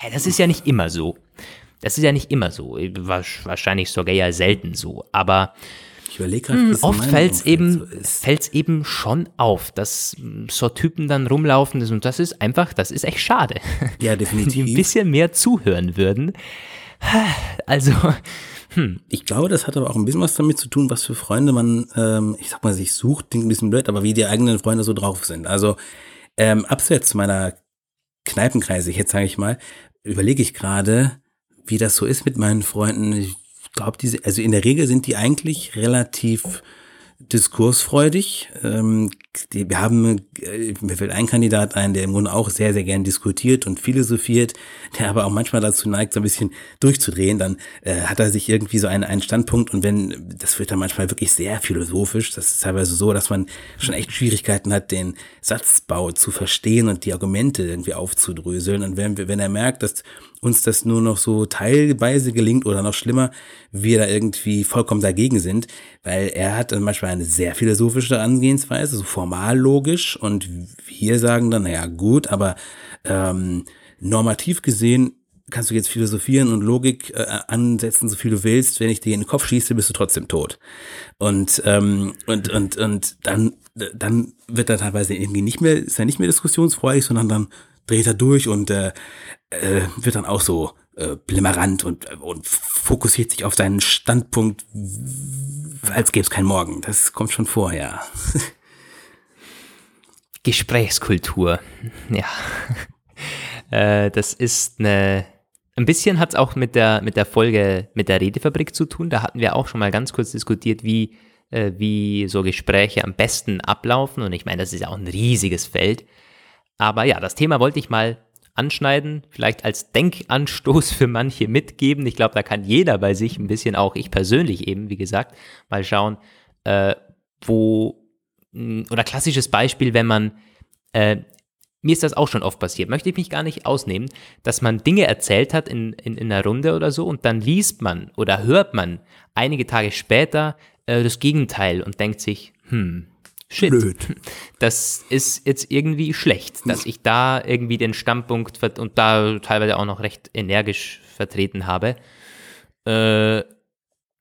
Hey, das ist ja nicht immer so. Das ist ja nicht immer so. Wahrscheinlich sogar ja selten so. Aber
ich überlege gerade, hm,
oft fällt es eben, so eben schon auf, dass so Typen dann rumlaufen und das ist einfach, das ist echt schade.
Ja, definitiv.
Die ein bisschen mehr zuhören würden. Also,
hm. Ich glaube, das hat aber auch ein bisschen was damit zu tun, was für Freunde man, ähm, ich sag mal, sich sucht, klingt ein bisschen blöd, aber wie die eigenen Freunde so drauf sind. Also, ähm, abseits meiner Kneipenkreise, jetzt sage ich mal, überlege ich gerade, wie das so ist mit meinen Freunden. Ich glaube, diese, also in der Regel sind die eigentlich relativ diskursfreudig. Ähm, die, wir haben, äh, mir fällt ein Kandidat ein, der im Grunde auch sehr, sehr gern diskutiert und philosophiert, der aber auch manchmal dazu neigt, so ein bisschen durchzudrehen. Dann äh, hat er sich irgendwie so einen, einen Standpunkt und wenn, das wird dann manchmal wirklich sehr philosophisch. Das ist teilweise so, dass man schon echt Schwierigkeiten hat, den Satzbau zu verstehen und die Argumente irgendwie aufzudröseln. Und wenn, wenn er merkt, dass uns das nur noch so teilweise gelingt oder noch schlimmer, wir da irgendwie vollkommen dagegen sind, weil er hat dann manchmal eine sehr philosophische Angehensweise, so formal logisch und wir sagen dann, naja gut, aber ähm, normativ gesehen kannst du jetzt philosophieren und Logik äh, ansetzen, so viel du willst. Wenn ich dir in den Kopf schieße, bist du trotzdem tot. Und ähm, und und und dann dann wird er teilweise irgendwie nicht mehr ist er nicht mehr diskussionsfreudig, sondern dann dreht er durch und äh, äh, wird dann auch so äh, blimmerant und, und fokussiert sich auf seinen Standpunkt, als gäbe es keinen Morgen. Das kommt schon vorher.
Gesprächskultur, ja. äh, das ist eine. Ein bisschen hat es auch mit der, mit der Folge mit der Redefabrik zu tun. Da hatten wir auch schon mal ganz kurz diskutiert, wie, äh, wie so Gespräche am besten ablaufen. Und ich meine, das ist ja auch ein riesiges Feld. Aber ja, das Thema wollte ich mal anschneiden, vielleicht als Denkanstoß für manche mitgeben. Ich glaube, da kann jeder bei sich ein bisschen, auch ich persönlich eben, wie gesagt, mal schauen, äh, wo, oder klassisches Beispiel, wenn man, äh, mir ist das auch schon oft passiert, möchte ich mich gar nicht ausnehmen, dass man Dinge erzählt hat in, in, in einer Runde oder so und dann liest man oder hört man einige Tage später äh, das Gegenteil und denkt sich, hm, Shit. Blöd. Das ist jetzt irgendwie schlecht, dass ich da irgendwie den Standpunkt und da teilweise auch noch recht energisch vertreten habe. Äh,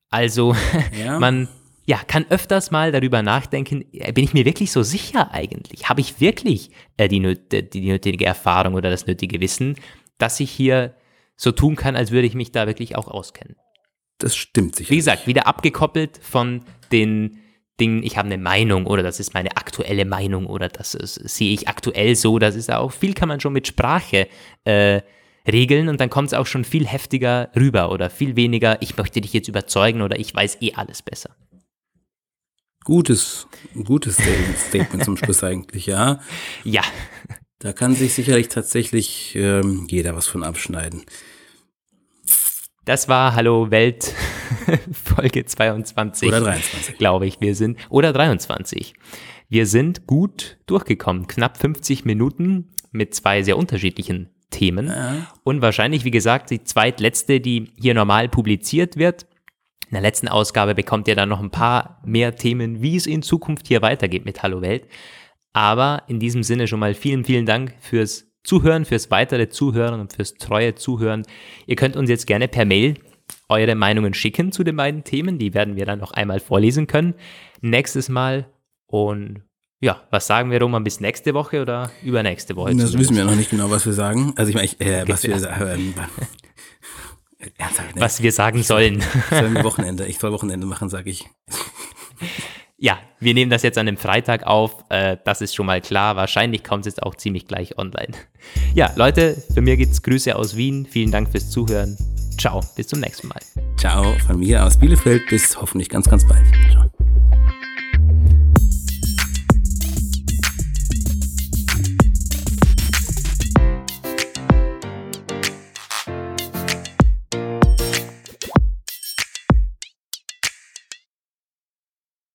also, ja. man ja, kann öfters mal darüber nachdenken, bin ich mir wirklich so sicher eigentlich? Habe ich wirklich äh, die, die, die nötige Erfahrung oder das nötige Wissen? dass ich hier so tun kann, als würde ich mich da wirklich auch auskennen.
Das stimmt sicher.
Wie gesagt, wieder abgekoppelt von den Dingen, ich habe eine Meinung oder das ist meine aktuelle Meinung oder das ist, sehe ich aktuell so. Das ist auch viel kann man schon mit Sprache äh, regeln und dann kommt es auch schon viel heftiger rüber oder viel weniger, ich möchte dich jetzt überzeugen oder ich weiß eh alles besser.
Gutes, gutes Statement zum Schluss eigentlich, ja.
Ja.
Da kann sich sicherlich tatsächlich ähm, jeder was von abschneiden.
Das war Hallo Welt Folge 22.
Oder 23.
Glaube ich, wir sind. Oder 23. Wir sind gut durchgekommen. Knapp 50 Minuten mit zwei sehr unterschiedlichen Themen. Ja. Und wahrscheinlich, wie gesagt, die zweitletzte, die hier normal publiziert wird. In der letzten Ausgabe bekommt ihr dann noch ein paar mehr Themen, wie es in Zukunft hier weitergeht mit Hallo Welt. Aber in diesem Sinne schon mal vielen, vielen Dank fürs Zuhören, fürs weitere Zuhören und fürs treue Zuhören. Ihr könnt uns jetzt gerne per Mail eure Meinungen schicken zu den beiden Themen. Die werden wir dann noch einmal vorlesen können. Nächstes Mal. Und ja, was sagen wir, Roman, bis nächste Woche oder übernächste Woche?
Das wissen wir noch nicht genau, was wir sagen. Also ich meine, äh, was wir sagen.
Ernsthaft, ne? Was wir sagen sollen.
Sollen Wochenende. Ich soll Wochenende machen, sage ich.
Ja, wir nehmen das jetzt an einem Freitag auf. Äh, das ist schon mal klar. Wahrscheinlich kommt es jetzt auch ziemlich gleich online. Ja, Leute, für mir geht's Grüße aus Wien. Vielen Dank fürs Zuhören. Ciao, bis zum nächsten Mal.
Ciao, von mir aus Bielefeld. Bis hoffentlich ganz, ganz bald. Ciao.